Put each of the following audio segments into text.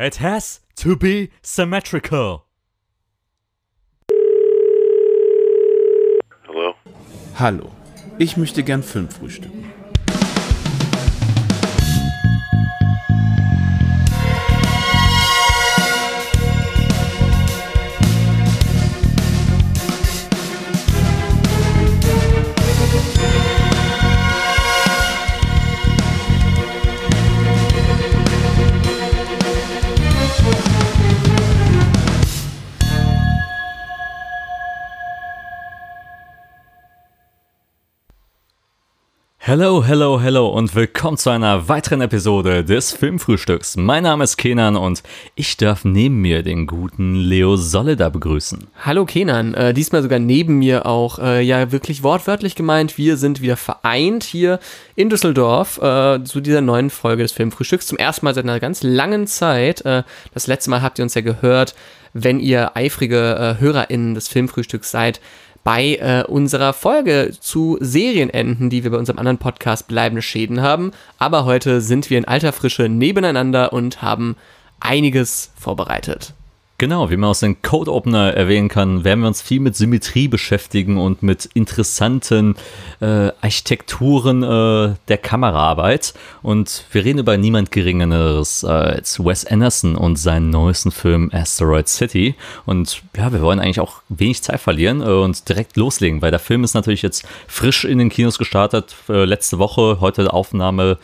It has to be symmetrical. Hallo? Hallo, ich möchte gern Film frühstücken. Hello, hello, hello und willkommen zu einer weiteren Episode des Filmfrühstücks. Mein Name ist Kenan und ich darf neben mir den guten Leo Solida begrüßen. Hallo Kenan, äh, diesmal sogar neben mir auch, äh, ja wirklich wortwörtlich gemeint, wir sind wieder vereint hier in Düsseldorf äh, zu dieser neuen Folge des Filmfrühstücks. Zum ersten Mal seit einer ganz langen Zeit. Äh, das letzte Mal habt ihr uns ja gehört, wenn ihr eifrige äh, HörerInnen des Filmfrühstücks seid, bei äh, unserer Folge zu Serienenden, die wir bei unserem anderen Podcast Bleibende Schäden haben. Aber heute sind wir in alter Frische nebeneinander und haben einiges vorbereitet. Genau, wie man aus dem Code Opener erwähnen kann, werden wir uns viel mit Symmetrie beschäftigen und mit interessanten äh, Architekturen äh, der Kameraarbeit. Und wir reden über niemand Geringeres als Wes Anderson und seinen neuesten Film Asteroid City. Und ja, wir wollen eigentlich auch wenig Zeit verlieren äh, und direkt loslegen, weil der Film ist natürlich jetzt frisch in den Kinos gestartet. Äh, letzte Woche, heute Aufnahme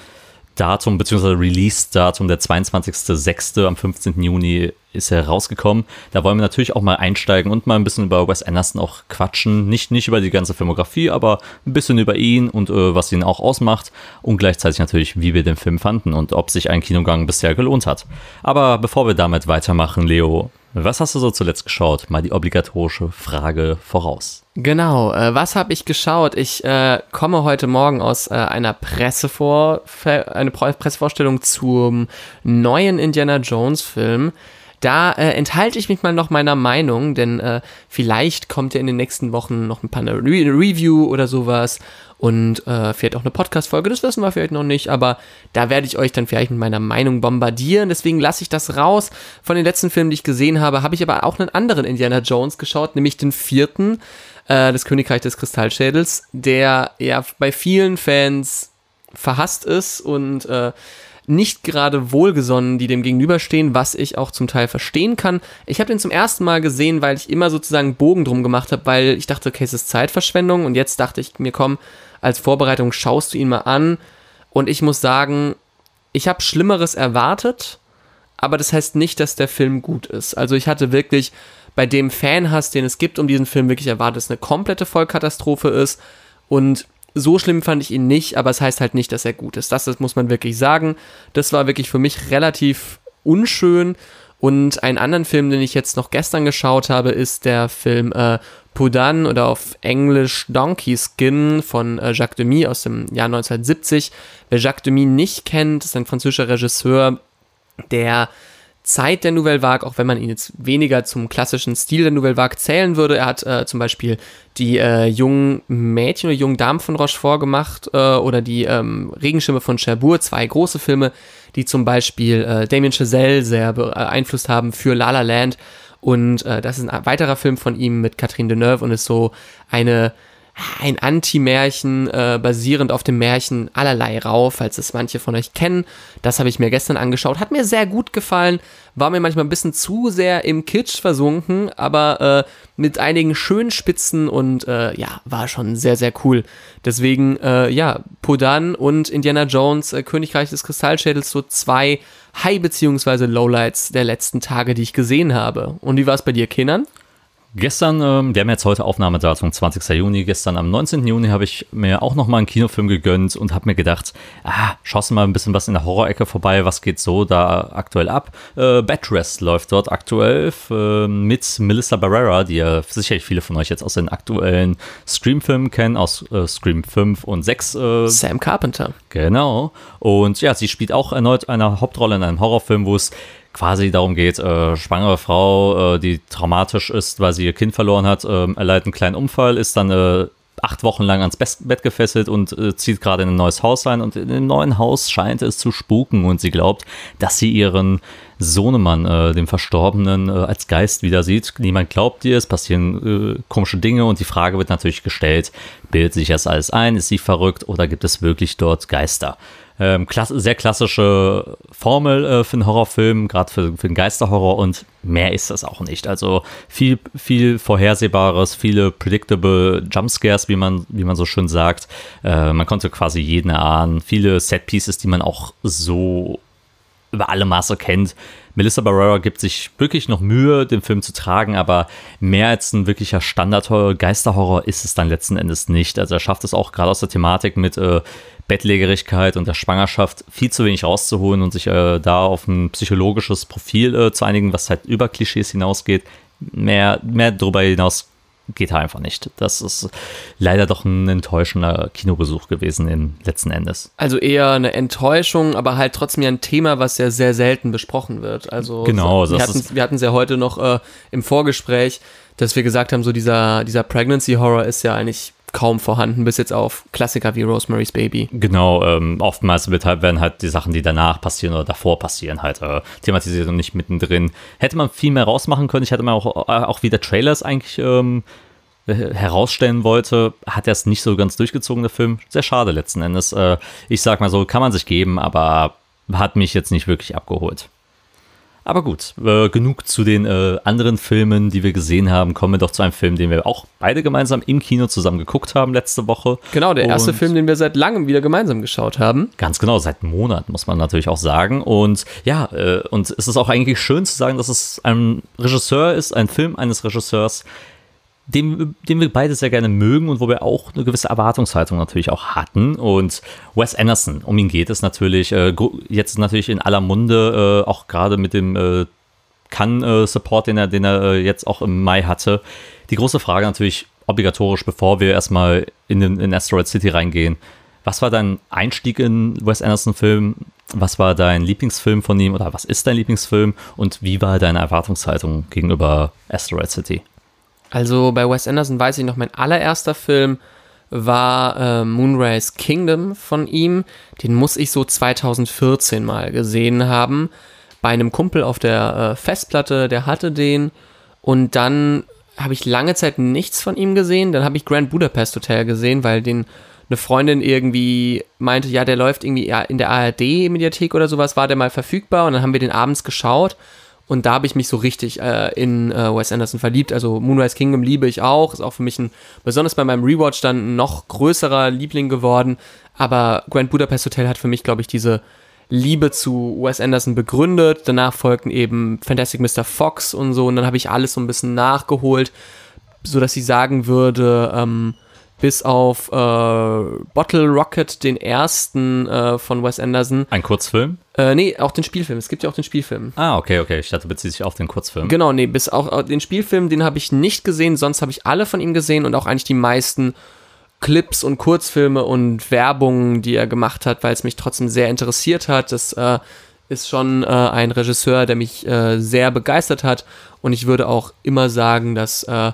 Datum bzw. Release-Datum der 22.06. am 15. Juni ist er rausgekommen. Da wollen wir natürlich auch mal einsteigen und mal ein bisschen über Wes Anderson auch quatschen. Nicht, nicht über die ganze Filmografie, aber ein bisschen über ihn und äh, was ihn auch ausmacht und gleichzeitig natürlich, wie wir den Film fanden und ob sich ein Kinogang bisher gelohnt hat. Aber bevor wir damit weitermachen, Leo, was hast du so zuletzt geschaut? Mal die obligatorische Frage voraus. Genau, äh, was habe ich geschaut? Ich äh, komme heute Morgen aus äh, einer Pressevor eine Pressevorstellung zum neuen Indiana Jones Film. Da äh, enthalte ich mich mal noch meiner Meinung, denn äh, vielleicht kommt ja in den nächsten Wochen noch ein paar Re Review oder sowas und äh, vielleicht auch eine Podcast-Folge, das wissen wir vielleicht noch nicht, aber da werde ich euch dann vielleicht mit meiner Meinung bombardieren. Deswegen lasse ich das raus. Von den letzten Filmen, die ich gesehen habe, habe ich aber auch einen anderen Indiana Jones geschaut, nämlich den vierten, äh, das Königreich des Kristallschädels, der ja bei vielen Fans verhasst ist und äh, nicht gerade wohlgesonnen, die dem gegenüberstehen, was ich auch zum Teil verstehen kann. Ich habe den zum ersten Mal gesehen, weil ich immer sozusagen Bogen drum gemacht habe, weil ich dachte, okay, es ist Zeitverschwendung und jetzt dachte ich mir, komm, als Vorbereitung schaust du ihn mal an und ich muss sagen, ich habe Schlimmeres erwartet, aber das heißt nicht, dass der Film gut ist. Also ich hatte wirklich bei dem Fanhass, den es gibt um diesen Film, wirklich erwartet, dass es eine komplette Vollkatastrophe ist und so schlimm fand ich ihn nicht, aber es heißt halt nicht, dass er gut ist. Das, das muss man wirklich sagen. Das war wirklich für mich relativ unschön. Und einen anderen Film, den ich jetzt noch gestern geschaut habe, ist der Film äh, Pudan oder auf Englisch Donkey Skin von äh, Jacques Demy aus dem Jahr 1970. Wer Jacques Demy nicht kennt, ist ein französischer Regisseur, der Zeit der Nouvelle Vague, auch wenn man ihn jetzt weniger zum klassischen Stil der Nouvelle Vague zählen würde. Er hat äh, zum Beispiel die äh, jungen Mädchen oder jungen Damen von Rochefort gemacht äh, oder die ähm, Regenschirme von Cherbourg, zwei große Filme, die zum Beispiel äh, Damien Chazelle sehr beeinflusst haben für La La Land. Und äh, das ist ein weiterer Film von ihm mit Catherine Deneuve und ist so eine ein Anti-Märchen äh, basierend auf dem Märchen allerlei Rau, falls es manche von euch kennen. Das habe ich mir gestern angeschaut. Hat mir sehr gut gefallen. War mir manchmal ein bisschen zu sehr im Kitsch versunken, aber äh, mit einigen schönen Spitzen und äh, ja, war schon sehr, sehr cool. Deswegen, äh, ja, Podan und Indiana Jones, äh, Königreich des Kristallschädels, so zwei High- bzw. Lowlights der letzten Tage, die ich gesehen habe. Und wie war es bei dir, Kindern? Gestern, ähm, wir haben jetzt heute Aufnahmedatum 20. Juni, gestern am 19. Juni habe ich mir auch nochmal einen Kinofilm gegönnt und habe mir gedacht, ah, schaust du mal ein bisschen was in der Horrorecke vorbei, was geht so da aktuell ab? Äh, Bedrest läuft dort aktuell äh, mit Melissa Barrera, die ja sicherlich viele von euch jetzt aus den aktuellen Scream-Filmen kennen, aus äh, Scream 5 und 6. Äh, Sam Carpenter. Genau. Und ja, sie spielt auch erneut eine Hauptrolle in einem Horrorfilm, wo es quasi darum geht, äh, schwangere Frau, äh, die traumatisch ist, weil sie ihr Kind verloren hat, äh, erleidet einen kleinen Unfall, ist dann äh, acht Wochen lang ans Bett gefesselt und äh, zieht gerade in ein neues Haus ein. Und in dem neuen Haus scheint es zu spuken und sie glaubt, dass sie ihren Sohnemann, äh, dem Verstorbenen, äh, als Geist wieder sieht. Niemand glaubt ihr, es passieren äh, komische Dinge und die Frage wird natürlich gestellt, bildet sich das alles ein, ist sie verrückt oder gibt es wirklich dort Geister? Ähm, klass sehr klassische Formel äh, für einen Horrorfilm, gerade für, für den Geisterhorror und mehr ist das auch nicht. Also viel, viel Vorhersehbares, viele predictable Jumpscares, wie man, wie man so schön sagt. Äh, man konnte quasi jeden erahnen. Viele Setpieces, die man auch so über alle Maße kennt. Melissa Barrera gibt sich wirklich noch Mühe, den Film zu tragen, aber mehr als ein wirklicher Standard-Geisterhorror ist es dann letzten Endes nicht. Also er schafft es auch gerade aus der Thematik mit äh, Bettlägerigkeit und der Schwangerschaft viel zu wenig rauszuholen und sich äh, da auf ein psychologisches Profil äh, zu einigen, was halt über Klischees hinausgeht. Mehr, mehr darüber hinaus geht halt einfach nicht. Das ist leider doch ein enttäuschender Kinobesuch gewesen im letzten Endes. Also eher eine Enttäuschung, aber halt trotzdem ja ein Thema, was ja sehr selten besprochen wird. Also genau, wir, hatten, wir hatten es ja heute noch äh, im Vorgespräch, dass wir gesagt haben, so dieser, dieser Pregnancy Horror ist ja eigentlich kaum vorhanden, bis jetzt auf Klassiker wie Rosemary's Baby. Genau, ähm, oftmals wird halt, werden halt die Sachen, die danach passieren oder davor passieren, halt äh, thematisiert und nicht mittendrin. Hätte man viel mehr rausmachen können. Ich hätte mal auch, äh, auch wie der Trailer es eigentlich ähm, herausstellen wollte, hat er es nicht so ganz durchgezogen, der Film. Sehr schade letzten Endes. Äh, ich sag mal so, kann man sich geben, aber hat mich jetzt nicht wirklich abgeholt. Aber gut, äh, genug zu den äh, anderen Filmen, die wir gesehen haben. Kommen wir doch zu einem Film, den wir auch beide gemeinsam im Kino zusammen geguckt haben letzte Woche. Genau, der erste Und Film, den wir seit langem wieder gemeinsam geschaut haben. Ganz genau, seit Monaten muss man natürlich auch sagen. Und ja, äh, und es ist auch eigentlich schön zu sagen, dass es ein Regisseur ist, ein Film eines Regisseurs, den, den wir beide sehr gerne mögen und wo wir auch eine gewisse Erwartungshaltung natürlich auch hatten. Und Wes Anderson, um ihn geht es natürlich, äh, jetzt natürlich in aller Munde, äh, auch gerade mit dem äh, Cannes-Support, den er, den er äh, jetzt auch im Mai hatte. Die große Frage natürlich obligatorisch, bevor wir erstmal in, den, in Asteroid City reingehen. Was war dein Einstieg in Wes Anderson-Film? Was war dein Lieblingsfilm von ihm oder was ist dein Lieblingsfilm? Und wie war deine Erwartungshaltung gegenüber Asteroid City? Also bei Wes Anderson weiß ich noch, mein allererster Film war äh, Moonrise Kingdom von ihm. Den muss ich so 2014 mal gesehen haben. Bei einem Kumpel auf der äh, Festplatte, der hatte den. Und dann habe ich lange Zeit nichts von ihm gesehen. Dann habe ich Grand Budapest Hotel gesehen, weil den eine Freundin irgendwie meinte, ja, der läuft irgendwie in der ARD-Mediathek oder sowas, war der mal verfügbar und dann haben wir den abends geschaut und da habe ich mich so richtig äh, in äh, Wes Anderson verliebt. Also Moonrise Kingdom liebe ich auch. Ist auch für mich ein, besonders bei meinem Rewatch dann ein noch größerer Liebling geworden. Aber Grand Budapest Hotel hat für mich, glaube ich, diese Liebe zu Wes Anderson begründet. Danach folgten eben Fantastic Mr. Fox und so. Und dann habe ich alles so ein bisschen nachgeholt, sodass sie sagen würde, ähm, bis auf äh, Bottle Rocket, den ersten äh, von Wes Anderson. Ein Kurzfilm? Äh, nee, auch den Spielfilm. Es gibt ja auch den Spielfilm. Ah, okay, okay. Ich dachte, bezieht sich auf den Kurzfilm. Genau, nee, bis auch den Spielfilm, den habe ich nicht gesehen, sonst habe ich alle von ihm gesehen und auch eigentlich die meisten Clips und Kurzfilme und Werbungen, die er gemacht hat, weil es mich trotzdem sehr interessiert hat. Das äh, ist schon äh, ein Regisseur, der mich äh, sehr begeistert hat und ich würde auch immer sagen, dass äh,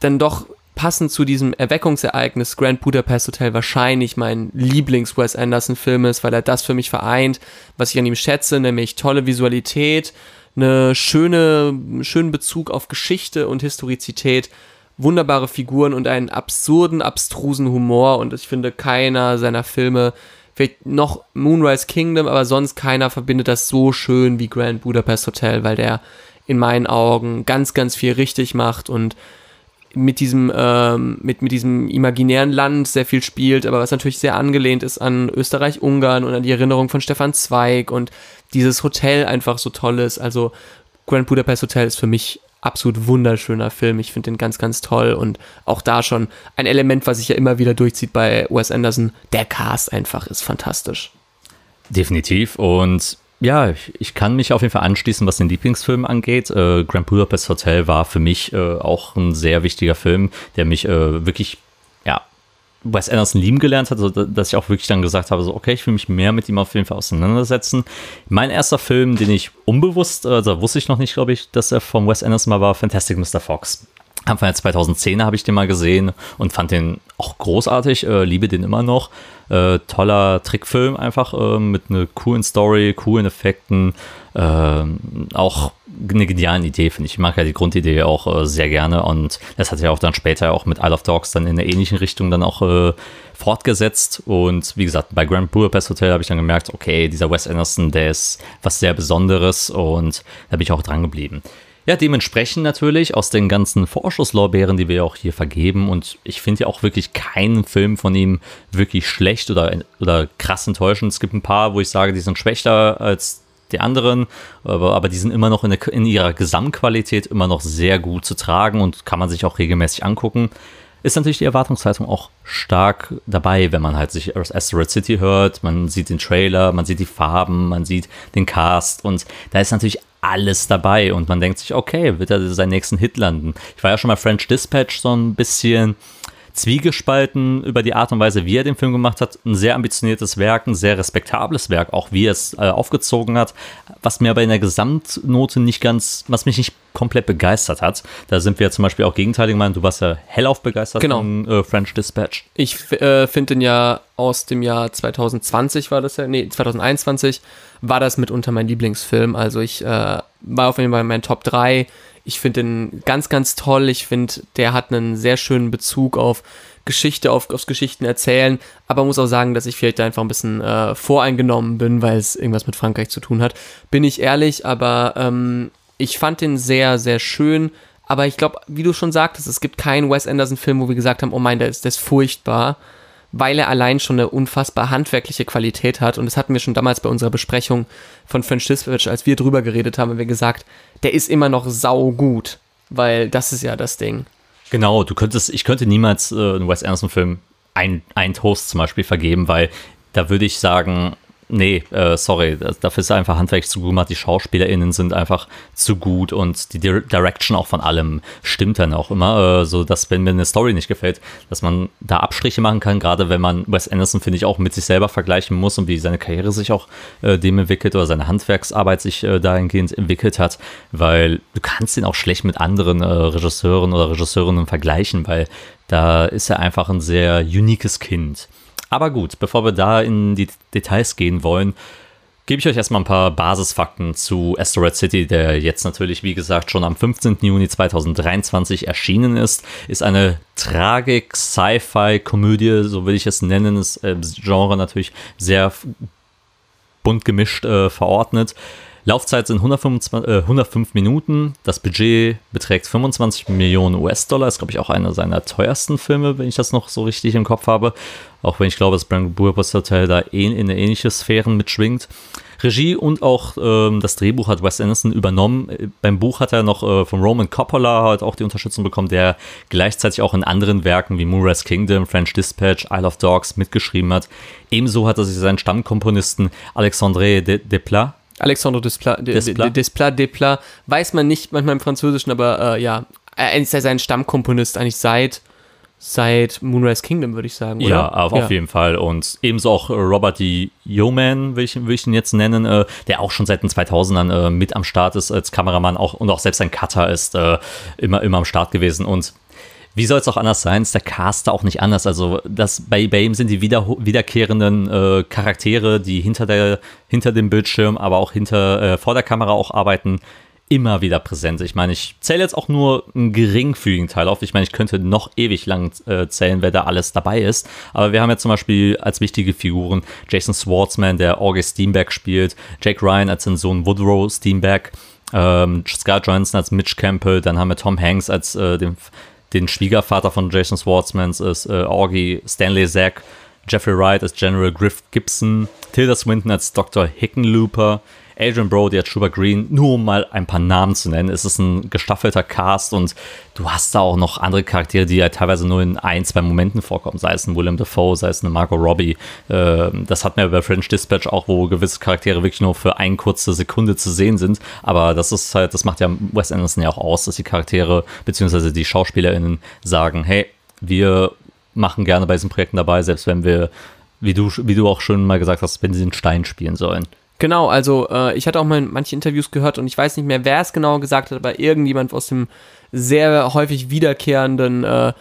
dann doch passend zu diesem Erweckungsereignis Grand Budapest Hotel wahrscheinlich mein Lieblings-Wes Anderson-Film ist, weil er das für mich vereint, was ich an ihm schätze, nämlich tolle Visualität, eine schöne, schönen Bezug auf Geschichte und Historizität, wunderbare Figuren und einen absurden, abstrusen Humor. Und ich finde, keiner seiner Filme vielleicht noch Moonrise Kingdom, aber sonst keiner verbindet das so schön wie Grand Budapest Hotel, weil der in meinen Augen ganz, ganz viel richtig macht und mit diesem, ähm, mit, mit diesem imaginären Land sehr viel spielt, aber was natürlich sehr angelehnt ist an Österreich-Ungarn und an die Erinnerung von Stefan Zweig und dieses Hotel einfach so toll ist. Also Grand Budapest Hotel ist für mich absolut wunderschöner Film. Ich finde den ganz, ganz toll und auch da schon ein Element, was sich ja immer wieder durchzieht bei Wes Anderson. Der Cast einfach ist fantastisch. Definitiv und ja, ich, ich, kann mich auf jeden Fall anschließen, was den Lieblingsfilm angeht. Äh, Grand Budapest Hotel war für mich äh, auch ein sehr wichtiger Film, der mich äh, wirklich, ja, Wes Anderson lieben gelernt hat, also, dass ich auch wirklich dann gesagt habe, so, okay, ich will mich mehr mit ihm auf jeden Fall auseinandersetzen. Mein erster Film, den ich unbewusst, also wusste ich noch nicht, glaube ich, dass er von Wes Anderson mal war, Fantastic Mr. Fox. Anfang der 2010er habe ich den mal gesehen und fand den auch großartig, äh, liebe den immer noch. Äh, toller Trickfilm einfach äh, mit einer coolen Story, coolen Effekten, äh, auch eine geniale Idee, finde ich. Ich mag ja die Grundidee auch äh, sehr gerne und das hat ja auch dann später auch mit Isle of Dogs dann in einer ähnlichen Richtung dann auch äh, fortgesetzt und wie gesagt, bei Grand Budapest Hotel habe ich dann gemerkt, okay, dieser Wes Anderson, der ist was sehr Besonderes und da bin ich auch dran geblieben. Ja, dementsprechend natürlich aus den ganzen Vorschusslorbeeren, die wir auch hier vergeben. Und ich finde ja auch wirklich keinen Film von ihm wirklich schlecht oder, oder krass enttäuschend. Es gibt ein paar, wo ich sage, die sind schwächer als die anderen, aber, aber die sind immer noch in, der, in ihrer Gesamtqualität immer noch sehr gut zu tragen und kann man sich auch regelmäßig angucken ist natürlich die Erwartungshaltung auch stark dabei, wenn man halt sich Asteroid City hört. Man sieht den Trailer, man sieht die Farben, man sieht den Cast und da ist natürlich alles dabei und man denkt sich, okay, wird er seinen nächsten Hit landen? Ich war ja schon mal French Dispatch so ein bisschen zwiegespalten über die Art und Weise, wie er den Film gemacht hat. Ein sehr ambitioniertes Werk, ein sehr respektables Werk, auch wie er es äh, aufgezogen hat, was mir aber in der Gesamtnote nicht ganz, was mich nicht komplett begeistert hat. Da sind wir ja zum Beispiel auch gegenteilig gemeint. Du warst ja hellauf begeistert genau. von äh, French Dispatch. Ich äh, finde den ja aus dem Jahr 2020 war das ja, nee, 2021 war das mitunter mein Lieblingsfilm. Also ich äh, war auf jeden Fall in meinen Top 3. Ich finde den ganz, ganz toll. Ich finde, der hat einen sehr schönen Bezug auf Geschichte, auf, aufs Geschichten erzählen. Aber muss auch sagen, dass ich vielleicht einfach ein bisschen äh, voreingenommen bin, weil es irgendwas mit Frankreich zu tun hat. Bin ich ehrlich, aber ähm, ich fand den sehr, sehr schön. Aber ich glaube, wie du schon sagtest, es gibt keinen Wes Anderson-Film, wo wir gesagt haben, oh mein, der ist, der ist furchtbar weil er allein schon eine unfassbar handwerkliche Qualität hat. Und das hatten wir schon damals bei unserer Besprechung von French Dispatch, als wir drüber geredet haben, haben wir gesagt, der ist immer noch sau gut, weil das ist ja das Ding. Genau, du könntest, ich könnte niemals äh, einen Wes Anderson-Film ein, ein Toast zum Beispiel vergeben, weil da würde ich sagen, Nee, äh, sorry, dafür ist einfach handwerklich zu gut gemacht. Die SchauspielerInnen sind einfach zu gut und die Direction auch von allem stimmt dann auch immer. Äh, so dass, wenn mir eine Story nicht gefällt, dass man da Abstriche machen kann, gerade wenn man Wes Anderson, finde ich, auch mit sich selber vergleichen muss und wie seine Karriere sich auch äh, dem entwickelt oder seine Handwerksarbeit sich äh, dahingehend entwickelt hat, weil du kannst ihn auch schlecht mit anderen äh, Regisseuren oder Regisseurinnen vergleichen, weil da ist er einfach ein sehr uniques Kind. Aber gut, bevor wir da in die Details gehen wollen, gebe ich euch erstmal ein paar Basisfakten zu Asteroid City, der jetzt natürlich, wie gesagt, schon am 15. Juni 2023 erschienen ist. Ist eine Tragik, Sci-Fi-Komödie, so will ich es nennen. Ist äh, Genre natürlich sehr bunt gemischt äh, verordnet. Laufzeit sind 125, äh, 105 Minuten. Das Budget beträgt 25 Millionen US-Dollar. Ist, glaube ich, auch einer seiner teuersten Filme, wenn ich das noch so richtig im Kopf habe. Auch wenn ich glaube, dass Brand Budapest Hotel da in, in eine ähnliche Sphären mitschwingt. Regie und auch ähm, das Drehbuch hat Wes Anderson übernommen. Beim Buch hat er noch äh, von Roman Coppola halt auch die Unterstützung bekommen, der gleichzeitig auch in anderen Werken wie Moonrise Kingdom, French Dispatch, Isle of Dogs mitgeschrieben hat. Ebenso hat er sich seinen Stammkomponisten Alexandre Desplat Alexandre Desplat, Desplat. Desplat, Desplat, weiß man nicht manchmal im Französischen, aber äh, ja, er ist ja sein Stammkomponist eigentlich seit seit Moonrise Kingdom, würde ich sagen. Oder? Ja, auf, ja. auf jeden Fall. Und ebenso auch Robert D. Yeoman, will ich, will ich ihn jetzt nennen, äh, der auch schon seit den 2000ern äh, mit am Start ist als Kameramann auch, und auch selbst ein Cutter ist, äh, immer, immer am Start gewesen. Und wie soll es auch anders sein? Ist der Caster auch nicht anders? Also das, bei, bei ihm sind die wieder, wiederkehrenden äh, Charaktere, die hinter, der, hinter dem Bildschirm, aber auch hinter, äh, vor der Kamera auch arbeiten, immer wieder präsent. Ich meine, ich zähle jetzt auch nur einen geringfügigen Teil auf. Ich meine, ich könnte noch ewig lang äh, zählen, wer da alles dabei ist. Aber wir haben jetzt zum Beispiel als wichtige Figuren Jason Schwartzman, der August Steenbeck spielt, Jake Ryan als den Sohn Woodrow Steenbeck, ähm, Scott Johansson als Mitch Campbell, dann haben wir Tom Hanks als äh, den den Schwiegervater von Jason Schwartzman ist äh, Augie Stanley Zack, Jeffrey Wright als General Griff Gibson, Tilda Swinton als Dr. Hickenlooper, Adrian Brody als Schubert Green, nur um mal ein paar Namen zu nennen. Es ist ein gestaffelter Cast und du hast da auch noch andere Charaktere, die ja teilweise nur in ein, zwei Momenten vorkommen. Sei es ein William Dafoe, sei es eine Margot Robbie. Ähm, das hat man bei French Dispatch auch, wo gewisse Charaktere wirklich nur für eine kurze Sekunde zu sehen sind. Aber das ist halt, das macht ja Wes Anderson ja auch aus, dass die Charaktere bzw. die SchauspielerInnen sagen, hey, wir machen gerne bei diesen Projekten dabei, selbst wenn wir, wie du, wie du auch schon mal gesagt hast, wenn sie den Stein spielen sollen. Genau, also äh, ich hatte auch mal manche Interviews gehört und ich weiß nicht mehr, wer es genau gesagt hat, aber irgendjemand aus dem sehr häufig wiederkehrenden äh,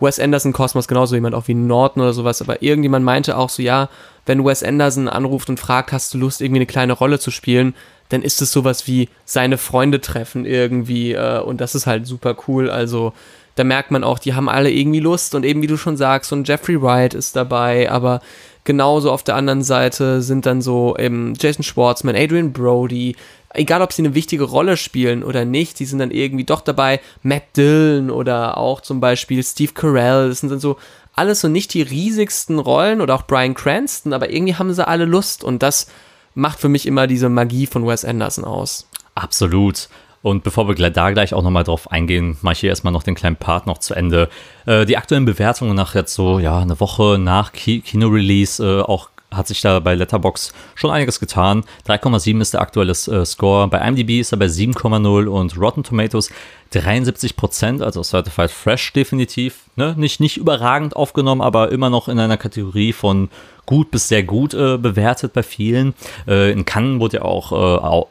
Wes Anderson Kosmos, genauso jemand auch wie Norton oder sowas, aber irgendjemand meinte auch so, ja, wenn Wes Anderson anruft und fragt, hast du Lust, irgendwie eine kleine Rolle zu spielen, dann ist es sowas wie seine Freunde treffen irgendwie äh, und das ist halt super cool. Also da merkt man auch, die haben alle irgendwie Lust und eben wie du schon sagst, ein Jeffrey Wright ist dabei, aber genauso auf der anderen Seite sind dann so eben Jason Schwartzman, Adrian Brody, egal ob sie eine wichtige Rolle spielen oder nicht, die sind dann irgendwie doch dabei, Matt Dillon oder auch zum Beispiel Steve Carell, das sind dann so alles so nicht die riesigsten Rollen oder auch Brian Cranston, aber irgendwie haben sie alle Lust und das macht für mich immer diese Magie von Wes Anderson aus. Absolut. Und bevor wir da gleich auch nochmal drauf eingehen, mache ich hier erstmal noch den kleinen Part noch zu Ende. Äh, die aktuellen Bewertungen nach jetzt so, ja, eine Woche nach Ki Kino-Release, äh, auch hat sich da bei Letterbox schon einiges getan. 3,7 ist der aktuelle äh, Score. Bei IMDb ist er bei 7,0 und Rotten Tomatoes 73 Prozent, also Certified Fresh definitiv. Ne? Nicht, nicht überragend aufgenommen, aber immer noch in einer Kategorie von gut bis sehr gut äh, bewertet bei vielen. Äh, in Cannes wurde ja auch, äh, auch,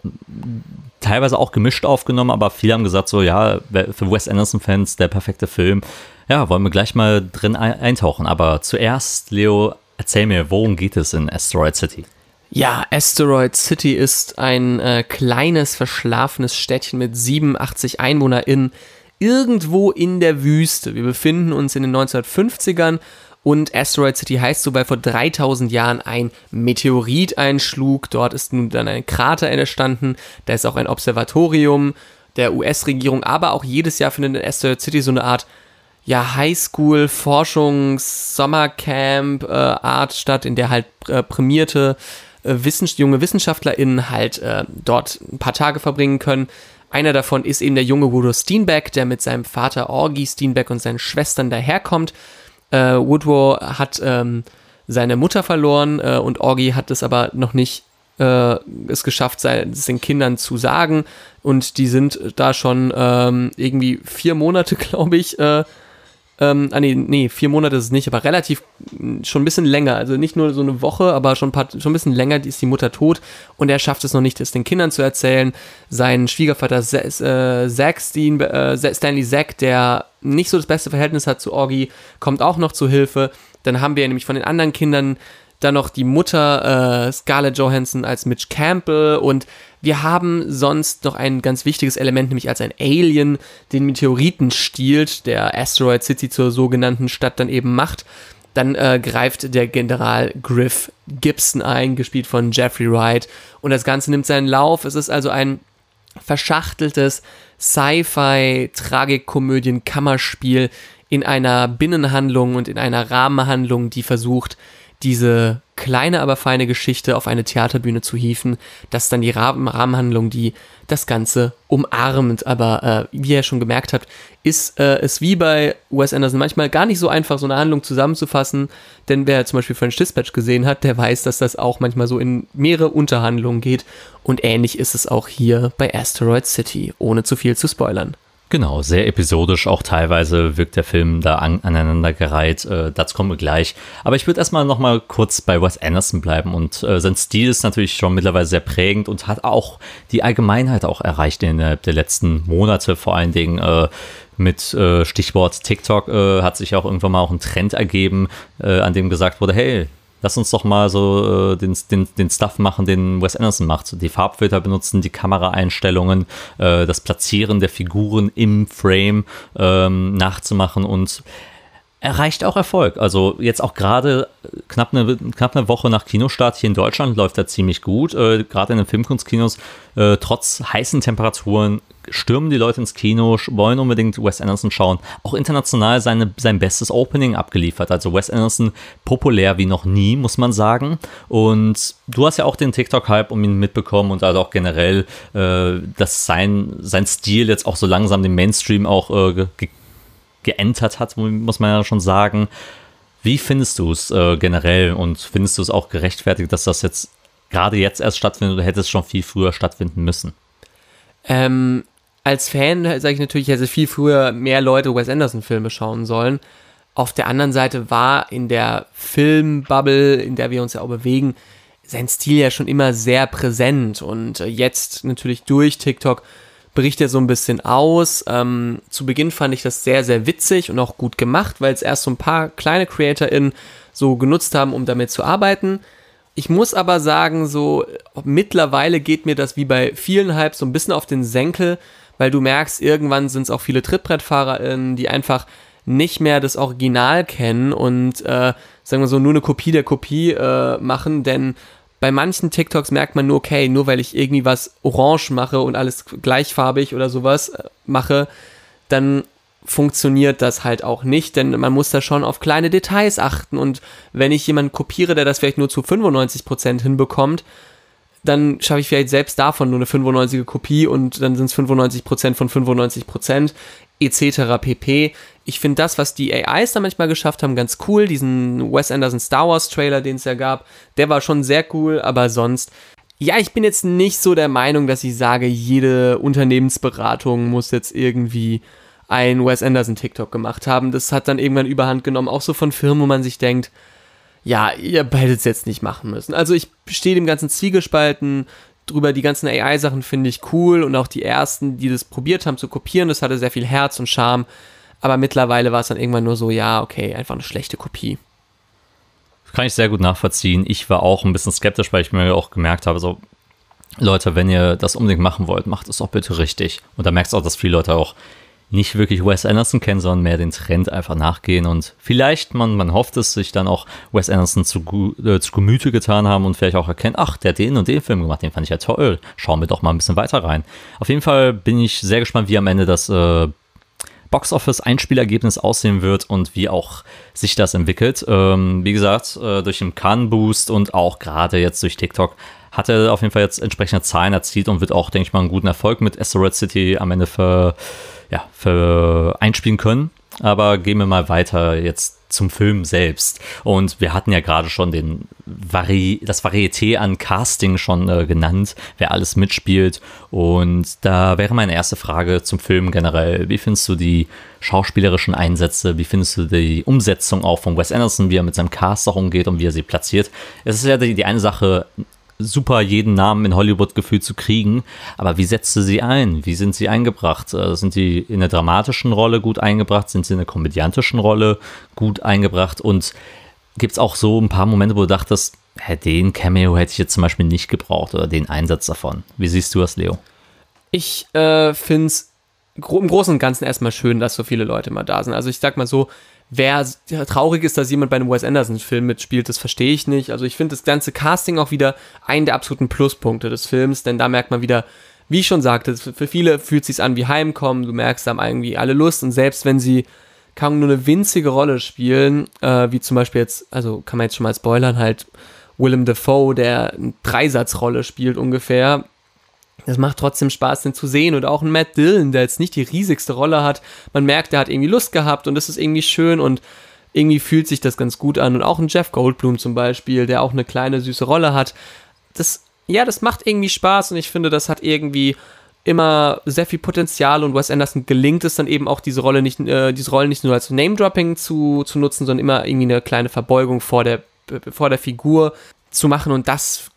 teilweise auch gemischt aufgenommen, aber viele haben gesagt, so ja, für Wes Anderson-Fans der perfekte Film. Ja, wollen wir gleich mal drin eintauchen. Aber zuerst, Leo, erzähl mir, worum geht es in Asteroid City? Ja, Asteroid City ist ein äh, kleines, verschlafenes Städtchen mit 87 EinwohnerInnen irgendwo in der Wüste. Wir befinden uns in den 1950ern und Asteroid City heißt so, weil vor 3000 Jahren ein Meteorit einschlug. Dort ist nun dann ein Krater entstanden. Da ist auch ein Observatorium der US-Regierung, aber auch jedes Jahr findet in Asteroid City so eine Art ja, Highschool, Forschungs, Sommercamp äh, Art statt, in der halt äh, prämierte äh, Wissens junge WissenschaftlerInnen halt äh, dort ein paar Tage verbringen können. Einer davon ist eben der junge Woodrow Steenbeck, der mit seinem Vater Orgy Steenbeck und seinen Schwestern daherkommt. Äh, Woodrow hat ähm, seine Mutter verloren äh, und Orgy hat es aber noch nicht äh, es geschafft, es den Kindern zu sagen. Und die sind da schon ähm, irgendwie vier Monate, glaube ich, äh, ähm, ah, nee, nee, vier Monate ist es nicht, aber relativ schon ein bisschen länger. Also nicht nur so eine Woche, aber schon ein, paar, schon ein bisschen länger ist die Mutter tot und er schafft es noch nicht, es den Kindern zu erzählen. Sein Schwiegervater äh, Zack äh, Stanley Zack, der nicht so das beste Verhältnis hat zu Orgi, kommt auch noch zu Hilfe. Dann haben wir nämlich von den anderen Kindern dann noch die Mutter äh, Scarlett Johansson als Mitch Campbell und wir haben sonst noch ein ganz wichtiges Element, nämlich als ein Alien den Meteoriten stiehlt, der Asteroid City zur sogenannten Stadt dann eben macht. Dann äh, greift der General Griff Gibson ein, gespielt von Jeffrey Wright. Und das Ganze nimmt seinen Lauf. Es ist also ein verschachteltes Sci-Fi-Tragikkomödien-Kammerspiel in einer Binnenhandlung und in einer Rahmenhandlung, die versucht, diese kleine, aber feine Geschichte auf eine Theaterbühne zu hieven. Das ist dann die Rahmenhandlung, die das Ganze umarmt. Aber äh, wie ihr schon gemerkt habt, ist äh, es wie bei Wes Anderson manchmal gar nicht so einfach, so eine Handlung zusammenzufassen. Denn wer zum Beispiel French Dispatch gesehen hat, der weiß, dass das auch manchmal so in mehrere Unterhandlungen geht. Und ähnlich ist es auch hier bei Asteroid City, ohne zu viel zu spoilern. Genau, sehr episodisch, auch teilweise wirkt der Film da an, aneinandergereiht, äh, dazu kommen wir gleich. Aber ich würde erstmal nochmal kurz bei Wes Anderson bleiben. Und äh, sein Stil ist natürlich schon mittlerweile sehr prägend und hat auch die Allgemeinheit auch erreicht innerhalb der letzten Monate, vor allen Dingen äh, mit äh, Stichwort TikTok äh, hat sich auch irgendwann mal auch ein Trend ergeben, äh, an dem gesagt wurde, hey, lass uns doch mal so äh, den, den, den Stuff machen, den Wes Anderson macht. Die Farbfilter benutzen, die Kameraeinstellungen, äh, das Platzieren der Figuren im Frame ähm, nachzumachen und erreicht auch Erfolg. Also jetzt auch gerade knapp eine, knapp eine Woche nach Kinostart hier in Deutschland läuft er ziemlich gut. Äh, gerade in den Filmkunstkinos, äh, trotz heißen Temperaturen, stürmen die Leute ins Kino, wollen unbedingt Wes Anderson schauen. Auch international seine, sein bestes Opening abgeliefert. Also Wes Anderson populär wie noch nie, muss man sagen. Und du hast ja auch den TikTok-Hype um ihn mitbekommen und also auch generell, äh, dass sein, sein Stil jetzt auch so langsam den Mainstream auch äh, geentert hat, muss man ja schon sagen. Wie findest du es äh, generell und findest du es auch gerechtfertigt, dass das jetzt gerade jetzt erst stattfindet oder hätte es schon viel früher stattfinden müssen? Ähm, als Fan sage ich natürlich, hätte viel früher mehr Leute Wes Anderson-Filme schauen sollen. Auf der anderen Seite war in der Filmbubble, in der wir uns ja auch bewegen, sein Stil ja schon immer sehr präsent und äh, jetzt natürlich durch TikTok bricht er so ein bisschen aus. Ähm, zu Beginn fand ich das sehr, sehr witzig und auch gut gemacht, weil es erst so ein paar kleine CreatorInnen so genutzt haben, um damit zu arbeiten. Ich muss aber sagen, so mittlerweile geht mir das wie bei vielen Hypes so ein bisschen auf den Senkel, weil du merkst, irgendwann sind es auch viele TrittbrettfahrerInnen, die einfach nicht mehr das Original kennen und äh, sagen wir so nur eine Kopie der Kopie äh, machen, denn bei manchen TikToks merkt man nur, okay, nur weil ich irgendwie was orange mache und alles gleichfarbig oder sowas äh, mache, dann funktioniert das halt auch nicht, denn man muss da schon auf kleine Details achten und wenn ich jemanden kopiere, der das vielleicht nur zu 95% hinbekommt, dann schaffe ich vielleicht selbst davon nur eine 95er Kopie und dann sind es 95% von 95% etc. pp. Ich finde das, was die AIs da manchmal geschafft haben, ganz cool. Diesen Wes Anderson Star Wars Trailer, den es ja gab, der war schon sehr cool, aber sonst ja, ich bin jetzt nicht so der Meinung, dass ich sage, jede Unternehmensberatung muss jetzt irgendwie ein Wes Anderson TikTok gemacht haben. Das hat dann irgendwann überhand genommen, auch so von Firmen, wo man sich denkt, ja, ihr beide es jetzt nicht machen müssen. Also ich stehe dem ganzen Zwiegespalten drüber. Die ganzen AI-Sachen finde ich cool und auch die ersten, die das probiert haben zu kopieren, das hatte sehr viel Herz und Charme. Aber mittlerweile war es dann irgendwann nur so, ja, okay, einfach eine schlechte Kopie. Kann ich sehr gut nachvollziehen. Ich war auch ein bisschen skeptisch, weil ich mir auch gemerkt habe, so, Leute, wenn ihr das unbedingt machen wollt, macht es auch bitte richtig. Und da merkst du auch, dass viele Leute auch nicht wirklich Wes Anderson kennen, sondern mehr den Trend einfach nachgehen und vielleicht, man, man hofft es, sich dann auch Wes Anderson zu, äh, zu Gemüte getan haben und vielleicht auch erkennen, ach, der hat den und den Film gemacht, den fand ich ja toll, schauen wir doch mal ein bisschen weiter rein. Auf jeden Fall bin ich sehr gespannt, wie am Ende das äh, Box-Office-Einspielergebnis aussehen wird und wie auch sich das entwickelt. Ähm, wie gesagt, äh, durch den Can-Boost und auch gerade jetzt durch TikTok hat er auf jeden Fall jetzt entsprechende Zahlen erzielt und wird auch, denke ich mal, einen guten Erfolg mit Asteroid City am Ende ver ja, für einspielen können. Aber gehen wir mal weiter jetzt zum Film selbst. Und wir hatten ja gerade schon den Vari das Varieté an Casting schon äh, genannt, wer alles mitspielt. Und da wäre meine erste Frage zum Film generell. Wie findest du die schauspielerischen Einsätze? Wie findest du die Umsetzung auch von Wes Anderson, wie er mit seinem Cast auch umgeht und wie er sie platziert? Es ist ja die, die eine Sache, super, jeden Namen in Hollywood gefühlt zu kriegen. Aber wie setzt du sie ein? Wie sind sie eingebracht? Äh, sind sie in einer dramatischen Rolle gut eingebracht? Sind sie in einer komödiantischen Rolle gut eingebracht? Und gibt es auch so ein paar Momente, wo du dachtest, hey, den Cameo hätte ich jetzt zum Beispiel nicht gebraucht oder den Einsatz davon? Wie siehst du das, Leo? Ich äh, finde es im Großen und Ganzen erstmal schön, dass so viele Leute mal da sind. Also ich sag mal so, wer traurig ist, dass jemand bei einem Wes Anderson-Film mitspielt, das verstehe ich nicht. Also ich finde das ganze Casting auch wieder einen der absoluten Pluspunkte des Films, denn da merkt man wieder, wie ich schon sagte, für viele fühlt es sich an wie Heimkommen, du merkst, da haben irgendwie alle Lust und selbst wenn sie kaum nur eine winzige Rolle spielen, äh, wie zum Beispiel jetzt, also kann man jetzt schon mal spoilern, halt Willem Dafoe, der eine Dreisatzrolle spielt ungefähr, das macht trotzdem Spaß, den zu sehen. Und auch ein Matt Dillon, der jetzt nicht die riesigste Rolle hat. Man merkt, der hat irgendwie Lust gehabt und das ist irgendwie schön und irgendwie fühlt sich das ganz gut an. Und auch ein Jeff Goldblum zum Beispiel, der auch eine kleine süße Rolle hat. Das, ja, das macht irgendwie Spaß und ich finde, das hat irgendwie immer sehr viel Potenzial und Wes Anderson gelingt es dann eben auch diese Rolle nicht, äh, diese Rollen nicht nur als Name-Dropping zu, zu nutzen, sondern immer irgendwie eine kleine Verbeugung vor der, vor der Figur zu machen und das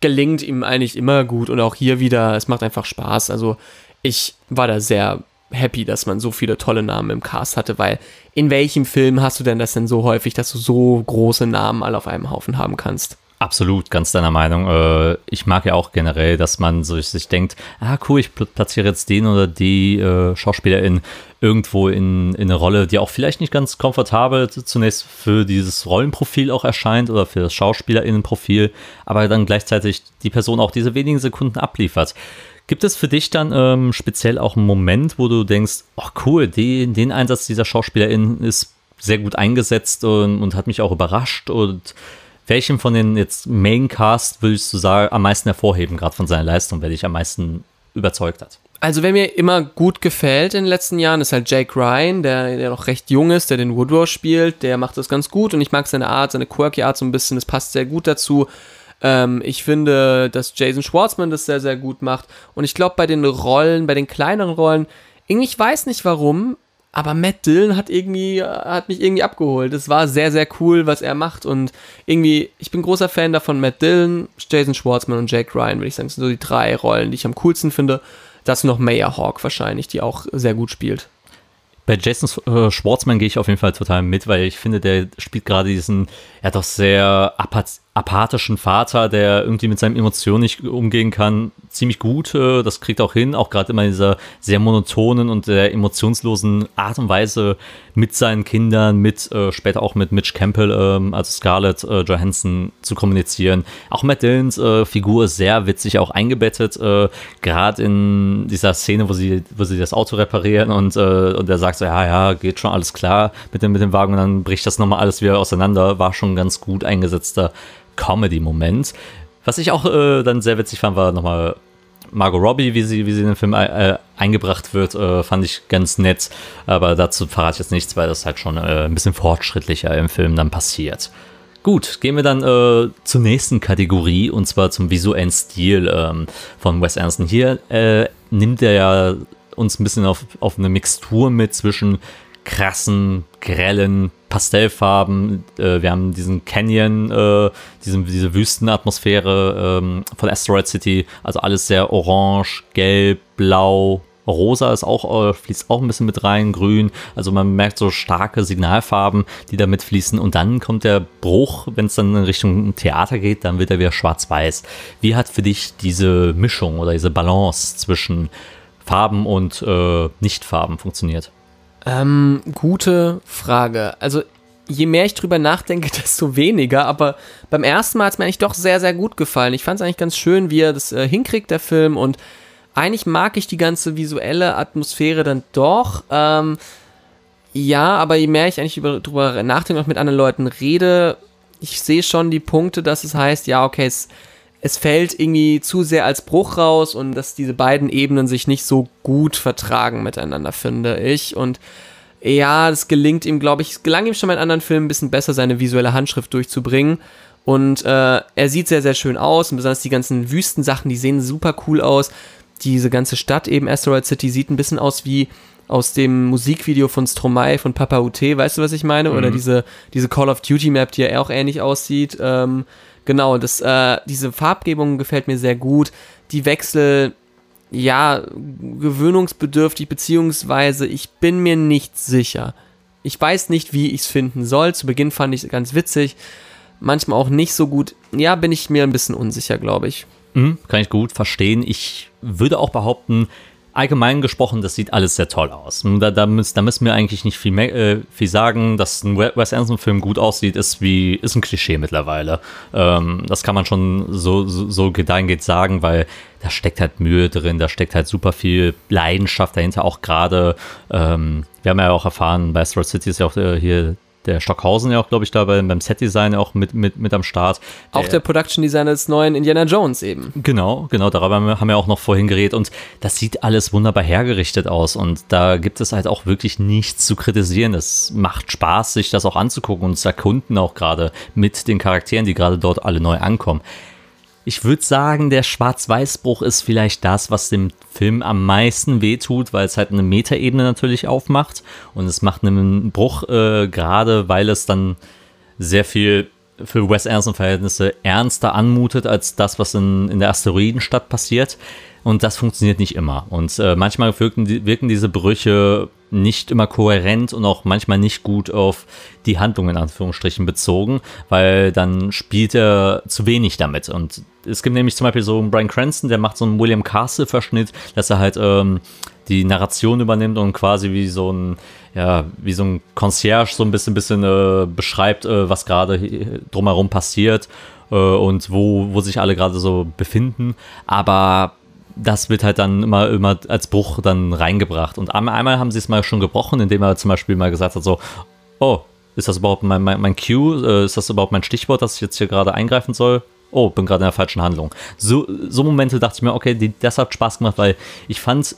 gelingt ihm eigentlich immer gut und auch hier wieder, es macht einfach Spaß. Also ich war da sehr happy, dass man so viele tolle Namen im Cast hatte, weil in welchem Film hast du denn das denn so häufig, dass du so große Namen alle auf einem Haufen haben kannst? Absolut, ganz deiner Meinung. Äh, ich mag ja auch generell, dass man sich denkt, ah cool, ich platziere jetzt den oder die äh, Schauspielerin irgendwo in, in eine Rolle, die auch vielleicht nicht ganz komfortabel zunächst für dieses Rollenprofil auch erscheint oder für das Schauspielerinnenprofil, aber dann gleichzeitig die Person auch diese wenigen Sekunden abliefert. Gibt es für dich dann ähm, speziell auch einen Moment, wo du denkst, ach cool, die, den Einsatz dieser Schauspielerin ist sehr gut eingesetzt und, und hat mich auch überrascht und welchen von den jetzt Maincast würdest du sagen, am meisten hervorheben, gerade von seiner Leistung, wer dich am meisten überzeugt hat? Also, wer mir immer gut gefällt in den letzten Jahren, ist halt Jake Ryan, der, der noch recht jung ist, der den Woodrow spielt. Der macht das ganz gut und ich mag seine Art, seine quirky Art so ein bisschen. Das passt sehr gut dazu. Ähm, ich finde, dass Jason Schwartzman das sehr, sehr gut macht. Und ich glaube, bei den Rollen, bei den kleineren Rollen, ich weiß nicht warum, aber Matt Dillon hat irgendwie, hat mich irgendwie abgeholt. Es war sehr, sehr cool, was er macht und irgendwie, ich bin großer Fan davon, Matt Dillon, Jason Schwartzman und Jake Ryan, würde ich sagen, sind so die drei Rollen, die ich am coolsten finde. Das noch Maya Hawk wahrscheinlich, die auch sehr gut spielt. Bei Jason äh, Schwartzman gehe ich auf jeden Fall total mit, weil ich finde, der spielt gerade diesen, ja doch sehr apath apathischen Vater, der irgendwie mit seinen Emotionen nicht umgehen kann, ziemlich gut. Äh, das kriegt auch hin, auch gerade immer in dieser sehr monotonen und sehr emotionslosen Art und Weise mit seinen Kindern, mit äh, später auch mit Mitch Campbell, ähm, also Scarlett äh, Johansson zu kommunizieren. Auch Matt Dillons äh, Figur ist sehr witzig auch eingebettet, äh, gerade in dieser Szene, wo sie, wo sie das Auto reparieren und, äh, und er sagt so, ja, ja, geht schon alles klar mit dem, mit dem Wagen und dann bricht das nochmal alles wieder auseinander. War schon ein ganz gut eingesetzter Comedy-Moment. Was ich auch äh, dann sehr witzig fand, war nochmal Margot Robbie, wie sie, wie sie in den Film äh, eingebracht wird, äh, fand ich ganz nett. Aber dazu verrate ich jetzt nichts, weil das halt schon äh, ein bisschen fortschrittlicher im Film dann passiert. Gut, gehen wir dann äh, zur nächsten Kategorie und zwar zum visuellen Stil ähm, von Wes Anderson. Hier äh, nimmt er ja uns ein bisschen auf, auf eine Mixtur mit zwischen krassen, grellen Pastellfarben. Äh, wir haben diesen Canyon, äh, diesen, diese Wüstenatmosphäre ähm, von Asteroid City. Also alles sehr orange, gelb, blau. Rosa ist auch, äh, fließt auch ein bisschen mit rein, grün. Also man merkt so starke Signalfarben, die da mitfließen. Und dann kommt der Bruch, wenn es dann in Richtung Theater geht, dann wird er wieder schwarz-weiß. Wie hat für dich diese Mischung oder diese Balance zwischen Farben und äh, Nichtfarben funktioniert? Ähm, gute Frage. Also je mehr ich drüber nachdenke, desto weniger. Aber beim ersten Mal hat es mir eigentlich doch sehr, sehr gut gefallen. Ich fand es eigentlich ganz schön, wie er das äh, hinkriegt, der Film. Und eigentlich mag ich die ganze visuelle Atmosphäre dann doch. Ähm, ja, aber je mehr ich eigentlich über, drüber nachdenke und mit anderen Leuten rede, ich sehe schon die Punkte, dass es heißt, ja, okay, es es fällt irgendwie zu sehr als Bruch raus und dass diese beiden Ebenen sich nicht so gut vertragen miteinander, finde ich. Und ja, es gelingt ihm, glaube ich, es gelang ihm schon bei anderen Filmen ein bisschen besser, seine visuelle Handschrift durchzubringen. Und äh, er sieht sehr, sehr schön aus und besonders die ganzen Wüstensachen, die sehen super cool aus. Diese ganze Stadt eben, Asteroid City, sieht ein bisschen aus wie aus dem Musikvideo von Stromae von Papa UT, weißt du, was ich meine? Mhm. Oder diese, diese Call of Duty Map, die ja auch ähnlich aussieht. Ähm, Genau, das, äh, diese Farbgebung gefällt mir sehr gut. Die Wechsel, ja, gewöhnungsbedürftig, beziehungsweise ich bin mir nicht sicher. Ich weiß nicht, wie ich es finden soll. Zu Beginn fand ich es ganz witzig, manchmal auch nicht so gut. Ja, bin ich mir ein bisschen unsicher, glaube ich. Mhm, kann ich gut verstehen. Ich würde auch behaupten, allgemein gesprochen, das sieht alles sehr toll aus. Da, da, müssen, da müssen wir eigentlich nicht viel, mehr, äh, viel sagen. Dass ein Wes Anderson-Film gut aussieht, ist wie ist ein Klischee mittlerweile. Ähm, das kann man schon so, so, so dahingehend sagen, weil da steckt halt Mühe drin, da steckt halt super viel Leidenschaft dahinter. Auch gerade, ähm, wir haben ja auch erfahren, bei Asteroid City ist ja auch äh, hier der Stockhausen ja auch, glaube ich, da beim Set-Design auch mit, mit, mit am Start. Auch der Production Designer des neuen Indiana Jones eben. Genau, genau, darüber haben wir auch noch vorhin geredet und das sieht alles wunderbar hergerichtet aus und da gibt es halt auch wirklich nichts zu kritisieren. Es macht Spaß, sich das auch anzugucken und zu erkunden auch gerade mit den Charakteren, die gerade dort alle neu ankommen. Ich würde sagen, der Schwarz-Weiß-Bruch ist vielleicht das, was dem Film am meisten wehtut, weil es halt eine Metaebene natürlich aufmacht. Und es macht einen Bruch, äh, gerade weil es dann sehr viel für Wes Anderson-Verhältnisse ernster anmutet als das, was in, in der Asteroidenstadt passiert. Und das funktioniert nicht immer. Und äh, manchmal wirken, wirken diese Brüche nicht immer kohärent und auch manchmal nicht gut auf die Handlung in Anführungsstrichen bezogen, weil dann spielt er zu wenig damit. Und es gibt nämlich zum Beispiel so einen Brian Cranston, der macht so einen William Castle-Verschnitt, dass er halt ähm, die Narration übernimmt und quasi wie so ein, ja, wie so ein Concierge so ein bisschen, bisschen äh, beschreibt, äh, was gerade drumherum passiert äh, und wo, wo sich alle gerade so befinden. Aber das wird halt dann immer, immer als Bruch dann reingebracht. Und einmal haben sie es mal schon gebrochen, indem er zum Beispiel mal gesagt hat, so, oh, ist das überhaupt mein, mein, mein Cue? Äh, ist das überhaupt mein Stichwort, dass ich jetzt hier gerade eingreifen soll? Oh, bin gerade in der falschen Handlung. So, so Momente dachte ich mir, okay, die, das hat Spaß gemacht, weil ich fand,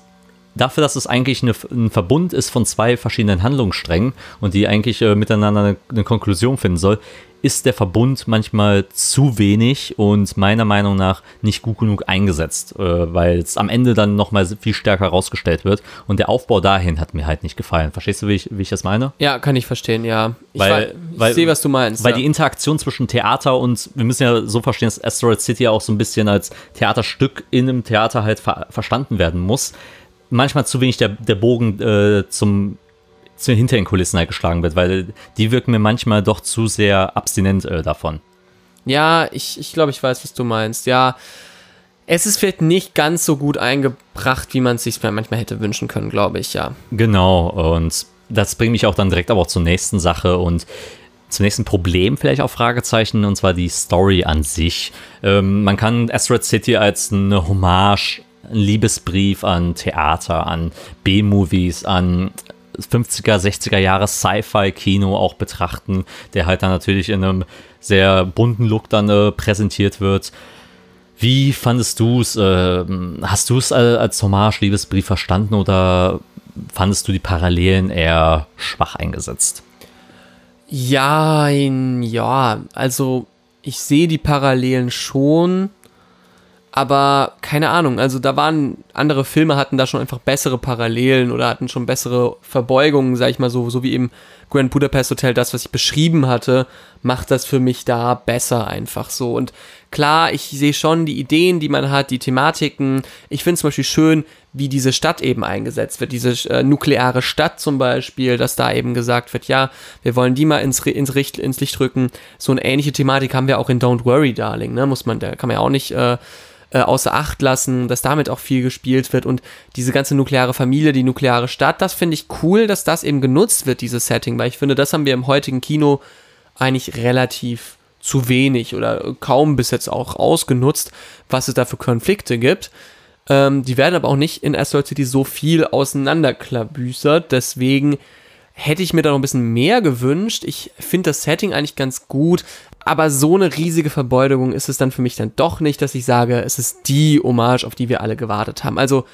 dafür, dass es eigentlich eine, ein Verbund ist von zwei verschiedenen Handlungssträngen und die eigentlich äh, miteinander eine, eine, Konklusion finden soll, ist der Verbund manchmal zu wenig und meiner Meinung nach nicht gut genug eingesetzt, äh, weil es am Ende dann nochmal viel stärker herausgestellt wird und der Aufbau dahin hat mir halt nicht gefallen. Verstehst du, wie ich, wie ich das meine? Ja, kann ich verstehen, ja. Ich, weil, ich sehe, was du meinst. Weil ja. die Interaktion zwischen Theater und, wir müssen ja so verstehen, dass Asteroid City auch so ein bisschen als Theaterstück in einem Theater halt ver verstanden werden muss manchmal zu wenig der, der Bogen äh, zum zu hinter den Kulissen halt geschlagen wird, weil die wirken mir manchmal doch zu sehr abstinent äh, davon. Ja, ich, ich glaube, ich weiß, was du meinst. Ja, es ist vielleicht nicht ganz so gut eingebracht, wie man es sich manchmal hätte wünschen können, glaube ich, ja. Genau, und das bringt mich auch dann direkt aber auch zur nächsten Sache und zum nächsten Problem vielleicht auch Fragezeichen, und zwar die Story an sich. Ähm, man kann Asteroid City als eine Hommage ein Liebesbrief an Theater, an B-Movies, an 50er, 60er Jahre Sci-Fi-Kino auch betrachten, der halt dann natürlich in einem sehr bunten Look dann äh, präsentiert wird. Wie fandest du es? Äh, hast du es als Hommage-Liebesbrief verstanden oder fandest du die Parallelen eher schwach eingesetzt? Ja, ja, also ich sehe die Parallelen schon aber keine Ahnung, also da waren andere Filme hatten da schon einfach bessere Parallelen oder hatten schon bessere Verbeugungen, sag ich mal so, so wie eben Grand Budapest Hotel, das, was ich beschrieben hatte, macht das für mich da besser einfach so. Und klar, ich sehe schon die Ideen, die man hat, die Thematiken. Ich finde zum Beispiel schön, wie diese Stadt eben eingesetzt wird, diese äh, nukleare Stadt zum Beispiel, dass da eben gesagt wird, ja, wir wollen die mal ins, ins, ins Licht rücken. So eine ähnliche Thematik haben wir auch in Don't Worry, Darling, ne? Muss man, da kann man ja auch nicht äh, äh, außer Acht lassen, dass damit auch viel gespielt wird und diese ganze nukleare Familie, die nukleare Stadt, das finde ich cool, dass das eben genutzt wird, dieses Setting, weil ich finde, das haben wir im heutigen Kino eigentlich relativ zu wenig oder kaum bis jetzt auch ausgenutzt, was es da für Konflikte gibt. Ähm, die werden aber auch nicht in Asteroid City so viel auseinanderklabüsert, deswegen hätte ich mir da noch ein bisschen mehr gewünscht. Ich finde das Setting eigentlich ganz gut, aber so eine riesige Verbeugung ist es dann für mich dann doch nicht, dass ich sage, es ist die Hommage, auf die wir alle gewartet haben. Also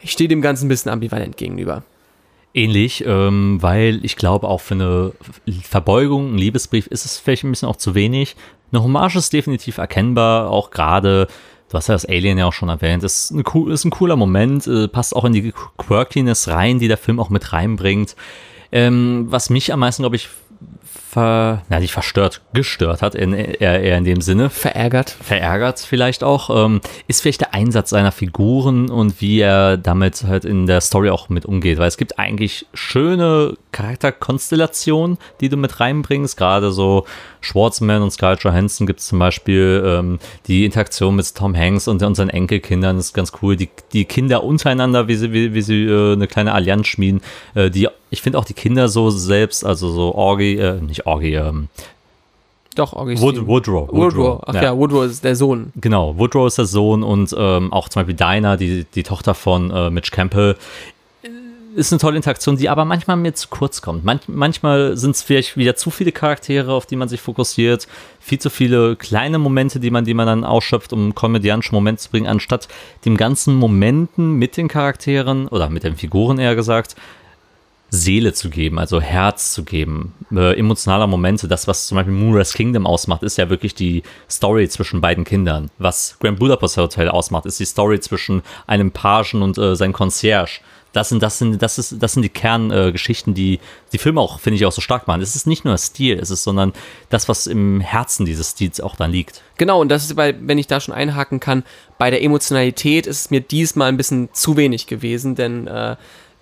ich stehe dem Ganzen ein bisschen ambivalent gegenüber. Ähnlich, ähm, weil ich glaube, auch für eine Verbeugung, ein Liebesbrief ist es vielleicht ein bisschen auch zu wenig. Eine Hommage ist definitiv erkennbar, auch gerade, du hast ja das Alien ja auch schon erwähnt, ist, eine, ist ein cooler Moment, äh, passt auch in die Quirkiness rein, die der Film auch mit reinbringt. Ähm, was mich am meisten, glaube ich, ver, na, nicht verstört, gestört hat, in, eher, eher in dem Sinne. Verärgert. Verärgert vielleicht auch, ähm, ist vielleicht der Einsatz seiner Figuren und wie er damit halt in der Story auch mit umgeht, weil es gibt eigentlich schöne Charakterkonstellationen, die du mit reinbringst, gerade so Schwartzman und Scarlett Johansson gibt es zum Beispiel ähm, die Interaktion mit Tom Hanks und unseren Enkelkindern ist ganz cool. Die, die Kinder untereinander, wie sie, wie, wie sie äh, eine kleine Allianz schmieden. Äh, die, ich finde auch die Kinder so selbst, also so Orgi, äh, nicht Orgi, ähm, doch, Augustin. Wood, Woodrow. Woodrow. Woodrow. Ach ja. ja. Woodrow ist der Sohn. Genau, Woodrow ist der Sohn und ähm, auch zum Beispiel Dinah, die, die Tochter von äh, Mitch Campbell, ist eine tolle Interaktion, die aber manchmal mir zu kurz kommt. Manch, manchmal sind es vielleicht wieder zu viele Charaktere, auf die man sich fokussiert, viel zu viele kleine Momente, die man, die man dann ausschöpft, um komödiantische Momente zu bringen, anstatt dem ganzen Momenten mit den Charakteren oder mit den Figuren eher gesagt, Seele zu geben, also Herz zu geben, äh, emotionaler Momente. Das, was zum Beispiel Moonrise Kingdom ausmacht, ist ja wirklich die Story zwischen beiden Kindern. Was Grand Budapest Hotel ausmacht, ist die Story zwischen einem Pagen und äh, seinem Concierge das sind, das sind, das ist, das sind die Kerngeschichten, äh, die die Filme auch, finde ich, auch so stark machen. Es ist nicht nur Stil, es ist, sondern das, was im Herzen dieses Stils auch dann liegt. Genau, und das ist bei, wenn ich da schon einhaken kann, bei der Emotionalität ist es mir diesmal ein bisschen zu wenig gewesen, denn äh,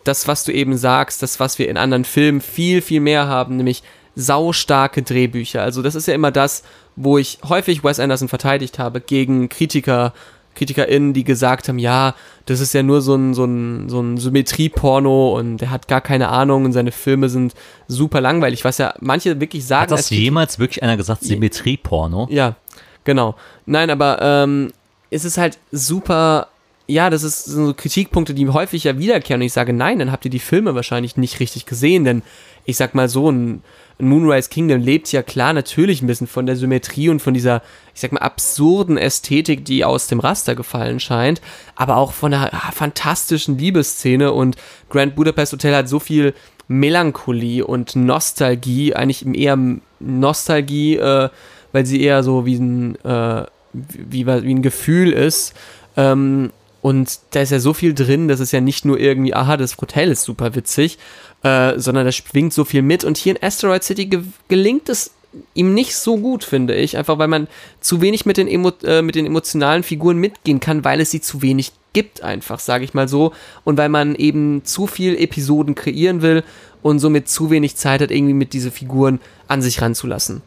das, was du eben sagst, das, was wir in anderen Filmen viel, viel mehr haben, nämlich saustarke Drehbücher. Also das ist ja immer das, wo ich häufig Wes Anderson verteidigt habe gegen Kritiker KritikerInnen, die gesagt haben, ja, das ist ja nur so ein, so ein, so ein Symmetrieporno und der hat gar keine Ahnung und seine Filme sind super langweilig, was ja manche wirklich sagen. Hat das jemals wirklich einer gesagt, Symmetrieporno? Ja, genau. Nein, aber ähm, es ist halt super ja, das ist so Kritikpunkte, die häufig ja wiederkehren. Und ich sage, nein, dann habt ihr die Filme wahrscheinlich nicht richtig gesehen, denn ich sag mal so, ein Moonrise Kingdom lebt ja klar natürlich ein bisschen von der Symmetrie und von dieser, ich sag mal, absurden Ästhetik, die aus dem Raster gefallen scheint, aber auch von einer ah, fantastischen Liebesszene und Grand Budapest Hotel hat so viel Melancholie und Nostalgie, eigentlich eher Nostalgie, äh, weil sie eher so wie ein, äh, wie, wie ein Gefühl ist. Ähm, und da ist ja so viel drin, das ist ja nicht nur irgendwie, aha, das Hotel ist super witzig, äh, sondern da schwingt so viel mit. Und hier in Asteroid City ge gelingt es ihm nicht so gut, finde ich. Einfach weil man zu wenig mit den, Emo äh, mit den emotionalen Figuren mitgehen kann, weil es sie zu wenig gibt, einfach, sage ich mal so. Und weil man eben zu viel Episoden kreieren will und somit zu wenig Zeit hat, irgendwie mit diese Figuren an sich ranzulassen.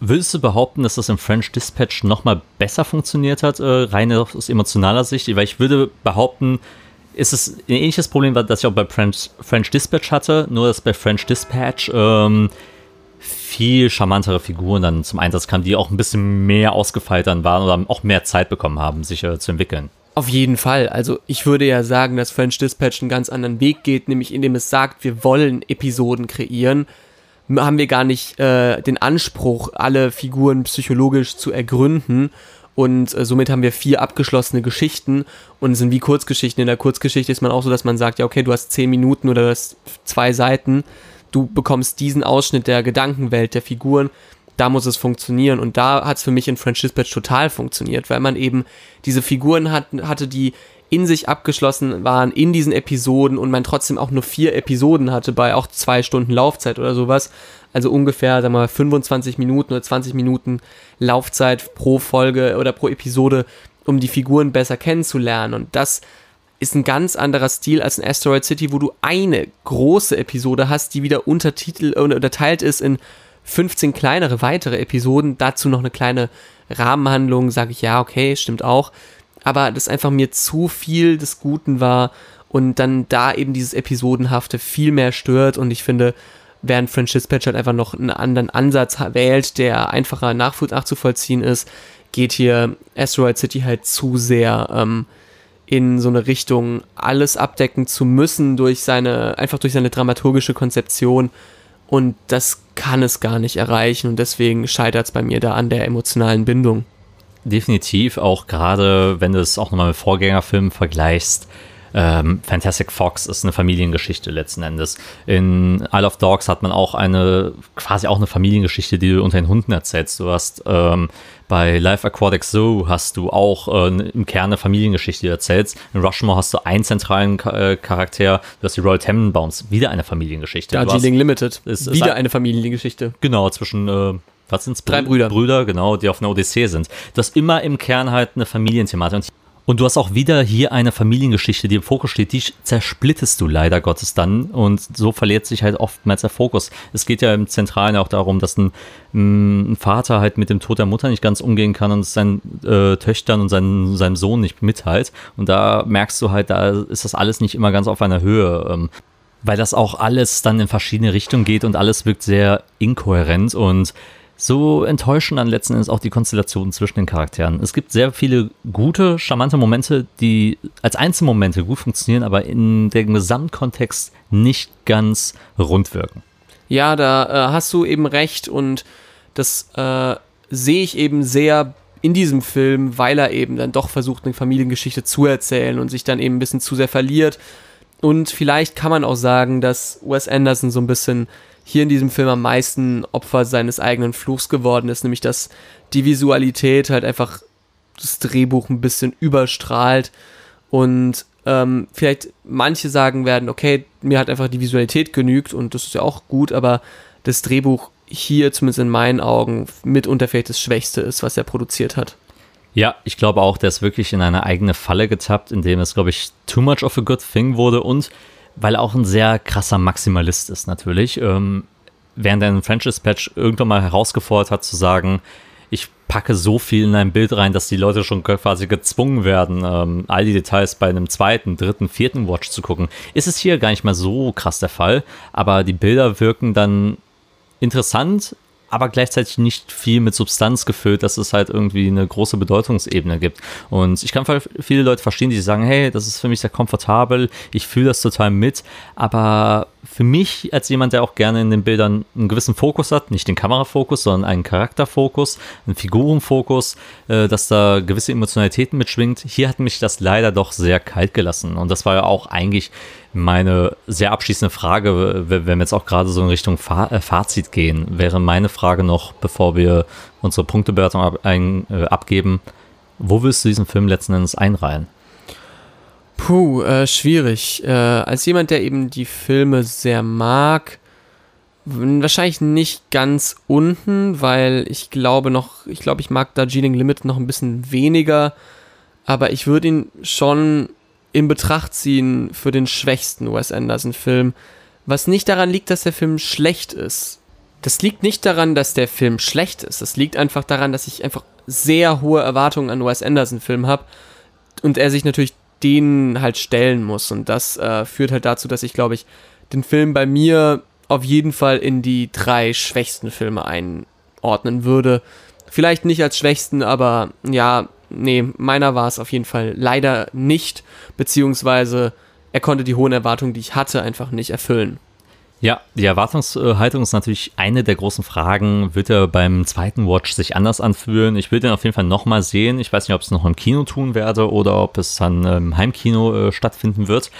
Würdest du behaupten, dass das im French Dispatch nochmal besser funktioniert hat, äh, rein aus emotionaler Sicht? Weil ich würde behaupten, ist es ein ähnliches Problem, das ich auch bei French, French Dispatch hatte, nur dass bei French Dispatch ähm, viel charmantere Figuren dann zum Einsatz kamen, die auch ein bisschen mehr ausgefeilt dann waren oder auch mehr Zeit bekommen haben, sich äh, zu entwickeln. Auf jeden Fall. Also ich würde ja sagen, dass French Dispatch einen ganz anderen Weg geht, nämlich indem es sagt, wir wollen Episoden kreieren haben wir gar nicht äh, den Anspruch, alle Figuren psychologisch zu ergründen. Und äh, somit haben wir vier abgeschlossene Geschichten und sind wie Kurzgeschichten. In der Kurzgeschichte ist man auch so, dass man sagt, ja, okay, du hast zehn Minuten oder du hast zwei Seiten. Du bekommst diesen Ausschnitt der Gedankenwelt der Figuren. Da muss es funktionieren. Und da hat es für mich in French Dispatch total funktioniert, weil man eben diese Figuren hat, hatte, die in sich abgeschlossen waren in diesen Episoden und man trotzdem auch nur vier Episoden hatte bei auch zwei Stunden Laufzeit oder sowas. Also ungefähr, sagen wir mal, 25 Minuten oder 20 Minuten Laufzeit pro Folge oder pro Episode, um die Figuren besser kennenzulernen. Und das ist ein ganz anderer Stil als in Asteroid City, wo du eine große Episode hast, die wieder Untertitel unterteilt ist in 15 kleinere weitere Episoden. Dazu noch eine kleine Rahmenhandlung, sage ich ja, okay, stimmt auch aber das einfach mir zu viel des Guten war und dann da eben dieses Episodenhafte viel mehr stört und ich finde, während French Dispatch halt einfach noch einen anderen Ansatz wählt, der einfacher nachzuvollziehen ist, geht hier Asteroid City halt zu sehr ähm, in so eine Richtung, alles abdecken zu müssen durch seine, einfach durch seine dramaturgische Konzeption und das kann es gar nicht erreichen und deswegen scheitert es bei mir da an der emotionalen Bindung definitiv, auch gerade wenn du es auch nochmal mit Vorgängerfilmen vergleichst. Ähm, Fantastic Fox ist eine Familiengeschichte letzten Endes. In Isle of Dogs hat man auch eine, quasi auch eine Familiengeschichte, die du unter den Hunden erzählst. Du hast ähm, bei Life Aquatic Zoo hast du auch äh, im Kern eine Familiengeschichte, die du erzählst. In Rushmore hast du einen zentralen äh, Charakter, du hast die Royal Tenenbaums, wieder eine Familiengeschichte. Darjeeling Limited, ist, wieder ist eine Familiengeschichte. Genau, zwischen äh, was sind's? Drei Brüder. Brüder, genau, die auf einer Odyssee sind. Du hast immer im Kern halt eine Familienthematik. Und du hast auch wieder hier eine Familiengeschichte, die im Fokus steht, die zersplittest du leider Gottes dann und so verliert sich halt oftmals der Fokus. Es geht ja im Zentralen auch darum, dass ein, mm, ein Vater halt mit dem Tod der Mutter nicht ganz umgehen kann und seinen äh, Töchtern und seinen, seinem Sohn nicht mitteilt. Und da merkst du halt, da ist das alles nicht immer ganz auf einer Höhe. Ähm, weil das auch alles dann in verschiedene Richtungen geht und alles wirkt sehr inkohärent und so enttäuschen dann letzten Endes auch die Konstellationen zwischen den Charakteren. Es gibt sehr viele gute, charmante Momente, die als Einzelmomente gut funktionieren, aber in dem Gesamtkontext nicht ganz rund wirken. Ja, da äh, hast du eben recht und das äh, sehe ich eben sehr in diesem Film, weil er eben dann doch versucht, eine Familiengeschichte zu erzählen und sich dann eben ein bisschen zu sehr verliert. Und vielleicht kann man auch sagen, dass Wes Anderson so ein bisschen hier in diesem Film am meisten Opfer seines eigenen Fluchs geworden ist, nämlich dass die Visualität halt einfach das Drehbuch ein bisschen überstrahlt und ähm, vielleicht manche sagen werden, okay, mir hat einfach die Visualität genügt und das ist ja auch gut, aber das Drehbuch hier zumindest in meinen Augen mitunter vielleicht das Schwächste ist, was er produziert hat. Ja, ich glaube auch, der ist wirklich in eine eigene Falle getappt, in dem es, glaube ich, too much of a good thing wurde und weil er auch ein sehr krasser Maximalist ist natürlich. Ähm, während er in Franchise Patch irgendwann mal herausgefordert hat zu sagen, ich packe so viel in ein Bild rein, dass die Leute schon quasi gezwungen werden, ähm, all die Details bei einem zweiten, dritten, vierten Watch zu gucken. Ist es hier gar nicht mal so krass der Fall, aber die Bilder wirken dann interessant, aber gleichzeitig nicht viel mit Substanz gefüllt, dass es halt irgendwie eine große Bedeutungsebene gibt. Und ich kann viele Leute verstehen, die sagen, hey, das ist für mich sehr komfortabel, ich fühle das total mit, aber für mich als jemand, der auch gerne in den Bildern einen gewissen Fokus hat, nicht den Kamerafokus, sondern einen Charakterfokus, einen Figurenfokus, äh, dass da gewisse Emotionalitäten mitschwingt. Hier hat mich das leider doch sehr kalt gelassen. Und das war ja auch eigentlich meine sehr abschließende Frage, wenn wir jetzt auch gerade so in Richtung äh, Fazit gehen, wäre meine Frage noch, bevor wir unsere Punktebewertung ab, ein, äh, abgeben, wo willst du diesen Film letzten Endes einreihen? Puh, äh, schwierig. Äh, als jemand, der eben die Filme sehr mag, wahrscheinlich nicht ganz unten, weil ich glaube noch, ich glaube, ich mag Darjeeling Limit noch ein bisschen weniger, aber ich würde ihn schon in Betracht ziehen für den schwächsten Wes Anderson-Film, was nicht daran liegt, dass der Film schlecht ist. Das liegt nicht daran, dass der Film schlecht ist. Das liegt einfach daran, dass ich einfach sehr hohe Erwartungen an Wes Anderson-Filmen habe und er sich natürlich denen halt stellen muss. Und das äh, führt halt dazu, dass ich, glaube ich, den Film bei mir auf jeden Fall in die drei schwächsten Filme einordnen würde. Vielleicht nicht als schwächsten, aber ja, nee, meiner war es auf jeden Fall leider nicht, beziehungsweise er konnte die hohen Erwartungen, die ich hatte, einfach nicht erfüllen. Ja, die Erwartungshaltung ist natürlich eine der großen Fragen. Wird er beim zweiten Watch sich anders anfühlen? Ich will den auf jeden Fall nochmal sehen. Ich weiß nicht, ob es noch im Kino tun werde oder ob es dann im Heimkino äh, stattfinden wird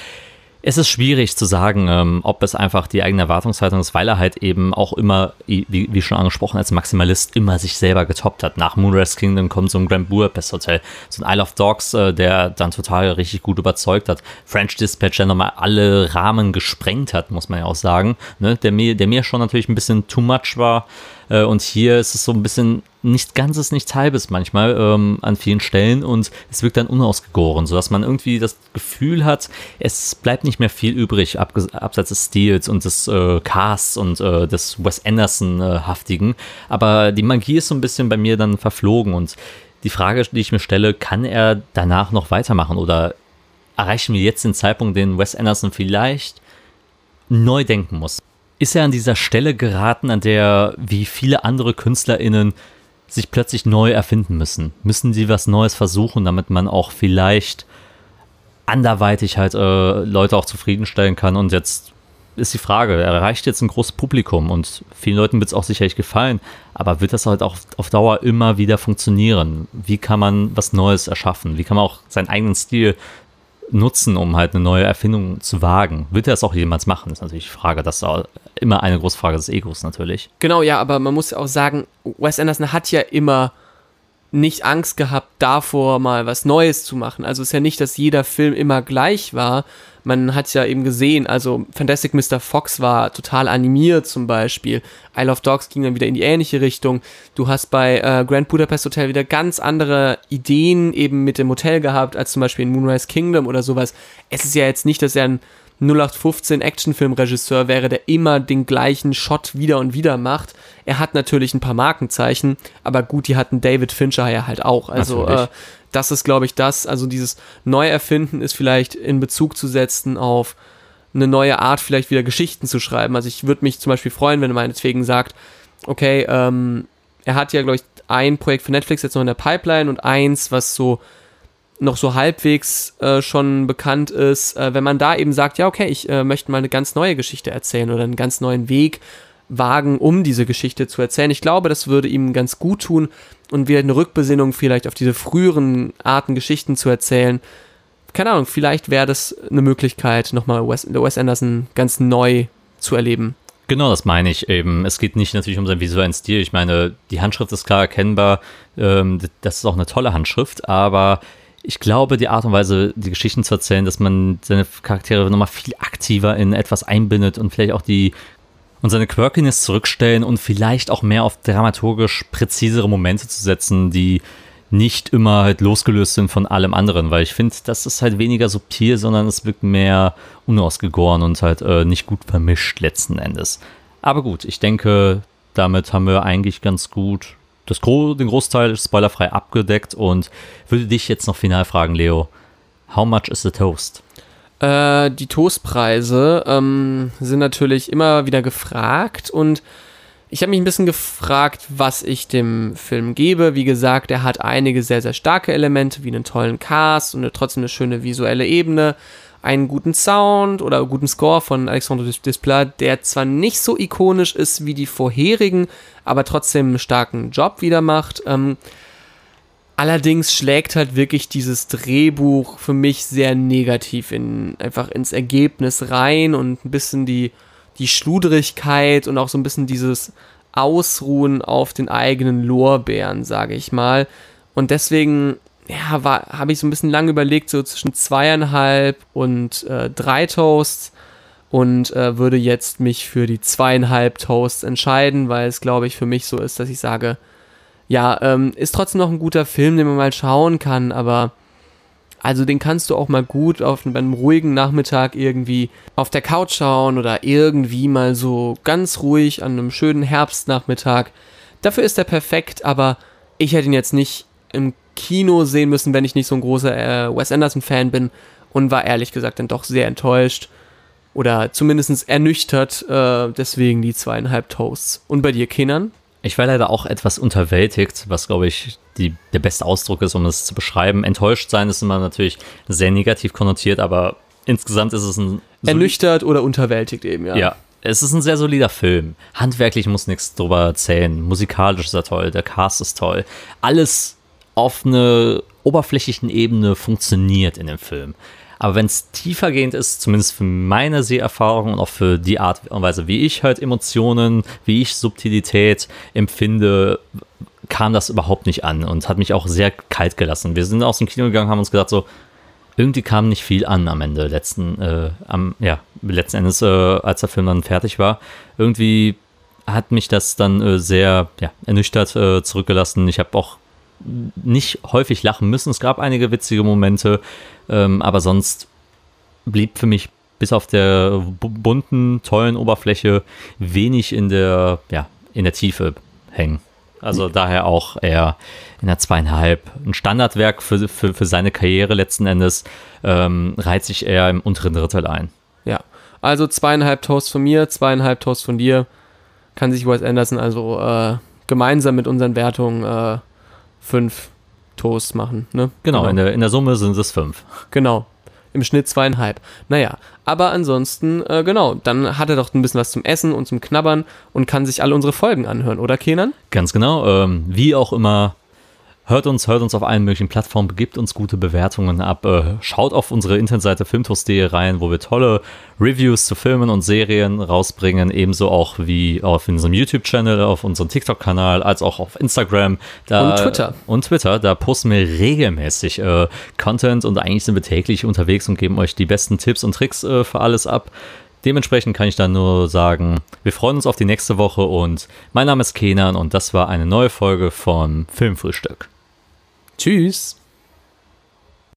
es ist schwierig zu sagen, ähm, ob es einfach die eigene Erwartungshaltung ist, weil er halt eben auch immer, wie, wie schon angesprochen, als Maximalist immer sich selber getoppt hat. Nach Moonrise Kingdom kommt so ein Grand Budapest Hotel, so ein Isle of Dogs, äh, der dann total richtig gut überzeugt hat. French Dispatch, der nochmal alle Rahmen gesprengt hat, muss man ja auch sagen, ne? der, mir, der mir schon natürlich ein bisschen too much war. Äh, und hier ist es so ein bisschen nicht ganzes, nichts halbes manchmal ähm, an vielen Stellen und es wirkt dann unausgegoren, sodass man irgendwie das Gefühl hat, es bleibt nicht mehr viel übrig, abseits des Stils und des äh, Casts und äh, des Wes Anderson-haftigen. Aber die Magie ist so ein bisschen bei mir dann verflogen und die Frage, die ich mir stelle, kann er danach noch weitermachen oder erreichen wir jetzt den Zeitpunkt, den Wes Anderson vielleicht neu denken muss? ist er an dieser Stelle geraten, an der wie viele andere KünstlerInnen sich plötzlich neu erfinden müssen. Müssen sie was Neues versuchen, damit man auch vielleicht anderweitig halt äh, Leute auch zufriedenstellen kann. Und jetzt ist die Frage, er erreicht jetzt ein großes Publikum und vielen Leuten wird es auch sicherlich gefallen, aber wird das halt auch auf Dauer immer wieder funktionieren? Wie kann man was Neues erschaffen? Wie kann man auch seinen eigenen Stil nutzen, um halt eine neue Erfindung zu wagen. Wird er das auch jemals machen, ist natürlich die Frage. Das ist immer eine große Frage des Egos natürlich. Genau, ja, aber man muss auch sagen, Wes Anderson hat ja immer nicht Angst gehabt, davor mal was Neues zu machen. Also es ist ja nicht, dass jeder Film immer gleich war. Man hat ja eben gesehen, also Fantastic Mr. Fox war total animiert zum Beispiel. Isle of Dogs ging dann wieder in die ähnliche Richtung. Du hast bei äh, Grand Budapest Hotel wieder ganz andere Ideen eben mit dem Hotel gehabt, als zum Beispiel in Moonrise Kingdom oder sowas. Es ist ja jetzt nicht, dass er ein 0815 Actionfilmregisseur wäre, der immer den gleichen Shot wieder und wieder macht. Er hat natürlich ein paar Markenzeichen, aber gut, die hatten David Fincher ja halt auch. Also äh, das ist, glaube ich, das. Also dieses Neuerfinden ist vielleicht in Bezug zu setzen auf eine neue Art, vielleicht wieder Geschichten zu schreiben. Also ich würde mich zum Beispiel freuen, wenn er meinetwegen sagt, okay, ähm, er hat ja, glaube ich, ein Projekt für Netflix jetzt noch in der Pipeline und eins, was so noch so halbwegs äh, schon bekannt ist, äh, wenn man da eben sagt, ja, okay, ich äh, möchte mal eine ganz neue Geschichte erzählen oder einen ganz neuen Weg wagen, um diese Geschichte zu erzählen. Ich glaube, das würde ihm ganz gut tun und wieder eine Rückbesinnung vielleicht auf diese früheren Arten Geschichten zu erzählen. Keine Ahnung, vielleicht wäre das eine Möglichkeit, nochmal Wes, Wes Anderson ganz neu zu erleben. Genau, das meine ich eben. Es geht nicht natürlich um seinen visuellen Stil. Ich meine, die Handschrift ist klar erkennbar. Ähm, das ist auch eine tolle Handschrift, aber ich glaube, die Art und Weise, die Geschichten zu erzählen, dass man seine Charaktere nochmal viel aktiver in etwas einbindet und vielleicht auch die und seine Quirkiness zurückstellen und vielleicht auch mehr auf dramaturgisch präzisere Momente zu setzen, die nicht immer halt losgelöst sind von allem anderen, weil ich finde, das ist halt weniger subtil, sondern es wirkt mehr unausgegoren und halt äh, nicht gut vermischt letzten Endes. Aber gut, ich denke, damit haben wir eigentlich ganz gut das Gro den Großteil spoilerfrei abgedeckt und würde dich jetzt noch final fragen, Leo. How much is the toast? Äh, die Toastpreise ähm, sind natürlich immer wieder gefragt und ich habe mich ein bisschen gefragt, was ich dem Film gebe. Wie gesagt, er hat einige sehr, sehr starke Elemente, wie einen tollen Cast und eine, trotzdem eine schöne visuelle Ebene. Einen guten Sound oder guten Score von Alexandre Desplat, der zwar nicht so ikonisch ist wie die vorherigen, aber trotzdem einen starken Job wieder macht. Ähm, allerdings schlägt halt wirklich dieses Drehbuch für mich sehr negativ in, einfach ins Ergebnis rein und ein bisschen die, die Schludrigkeit und auch so ein bisschen dieses Ausruhen auf den eigenen Lorbeeren, sage ich mal. Und deswegen ja, habe ich so ein bisschen lang überlegt, so zwischen zweieinhalb und äh, drei Toasts und äh, würde jetzt mich für die zweieinhalb Toasts entscheiden, weil es, glaube ich, für mich so ist, dass ich sage, ja, ähm, ist trotzdem noch ein guter Film, den man mal schauen kann, aber also den kannst du auch mal gut auf einem ruhigen Nachmittag irgendwie auf der Couch schauen oder irgendwie mal so ganz ruhig an einem schönen Herbstnachmittag. Dafür ist er perfekt, aber ich hätte ihn jetzt nicht im Kino sehen müssen, wenn ich nicht so ein großer äh, Wes Anderson-Fan bin und war ehrlich gesagt dann doch sehr enttäuscht oder zumindest ernüchtert, äh, deswegen die zweieinhalb Toasts. Und bei dir, Kenan? Ich war leider auch etwas unterwältigt, was glaube ich die, der beste Ausdruck ist, um es zu beschreiben. Enttäuscht sein ist immer natürlich sehr negativ konnotiert, aber insgesamt ist es ein. Ernüchtert oder unterwältigt eben, ja. Ja, es ist ein sehr solider Film. Handwerklich muss nichts drüber erzählen. Musikalisch ist er toll, der Cast ist toll. Alles auf einer oberflächlichen Ebene funktioniert in dem Film. Aber wenn es tiefergehend ist, zumindest für meine Seherfahrung und auch für die Art und Weise, wie ich halt Emotionen, wie ich Subtilität empfinde, kam das überhaupt nicht an und hat mich auch sehr kalt gelassen. Wir sind aus dem Kino gegangen, haben uns gesagt, so, irgendwie kam nicht viel an am Ende, letzten, äh, am, ja, letzten Endes, äh, als der Film dann fertig war. Irgendwie hat mich das dann äh, sehr ja, ernüchtert äh, zurückgelassen. Ich habe auch nicht häufig lachen müssen. Es gab einige witzige Momente, ähm, aber sonst blieb für mich bis auf der bunten, tollen Oberfläche wenig in der, ja, in der Tiefe hängen. Also daher auch eher in der zweieinhalb. Ein Standardwerk für, für, für seine Karriere letzten Endes ähm, reiht sich eher im unteren Drittel ein. Ja, also zweieinhalb Toast von mir, zweieinhalb Toast von dir. Kann sich Wes Anderson also äh, gemeinsam mit unseren Wertungen äh, fünf Toasts machen. Ne? Genau, genau. In, der, in der Summe sind es fünf. Genau. Im Schnitt zweieinhalb. Naja, aber ansonsten, äh, genau, dann hat er doch ein bisschen was zum Essen und zum Knabbern und kann sich alle unsere Folgen anhören, oder Kenan? Ganz genau. Ähm, wie auch immer Hört uns, hört uns auf allen möglichen Plattformen, gebt uns gute Bewertungen ab. Äh, schaut auf unsere Internetseite filmtoast.de rein, wo wir tolle Reviews zu Filmen und Serien rausbringen. Ebenso auch wie auf unserem YouTube-Channel, auf unserem TikTok-Kanal, als auch auf Instagram. Da, und Twitter. Und Twitter. Da posten wir regelmäßig äh, Content und eigentlich sind wir täglich unterwegs und geben euch die besten Tipps und Tricks äh, für alles ab. Dementsprechend kann ich dann nur sagen, wir freuen uns auf die nächste Woche und mein Name ist Kenan und das war eine neue Folge von Filmfrühstück. Tschüss.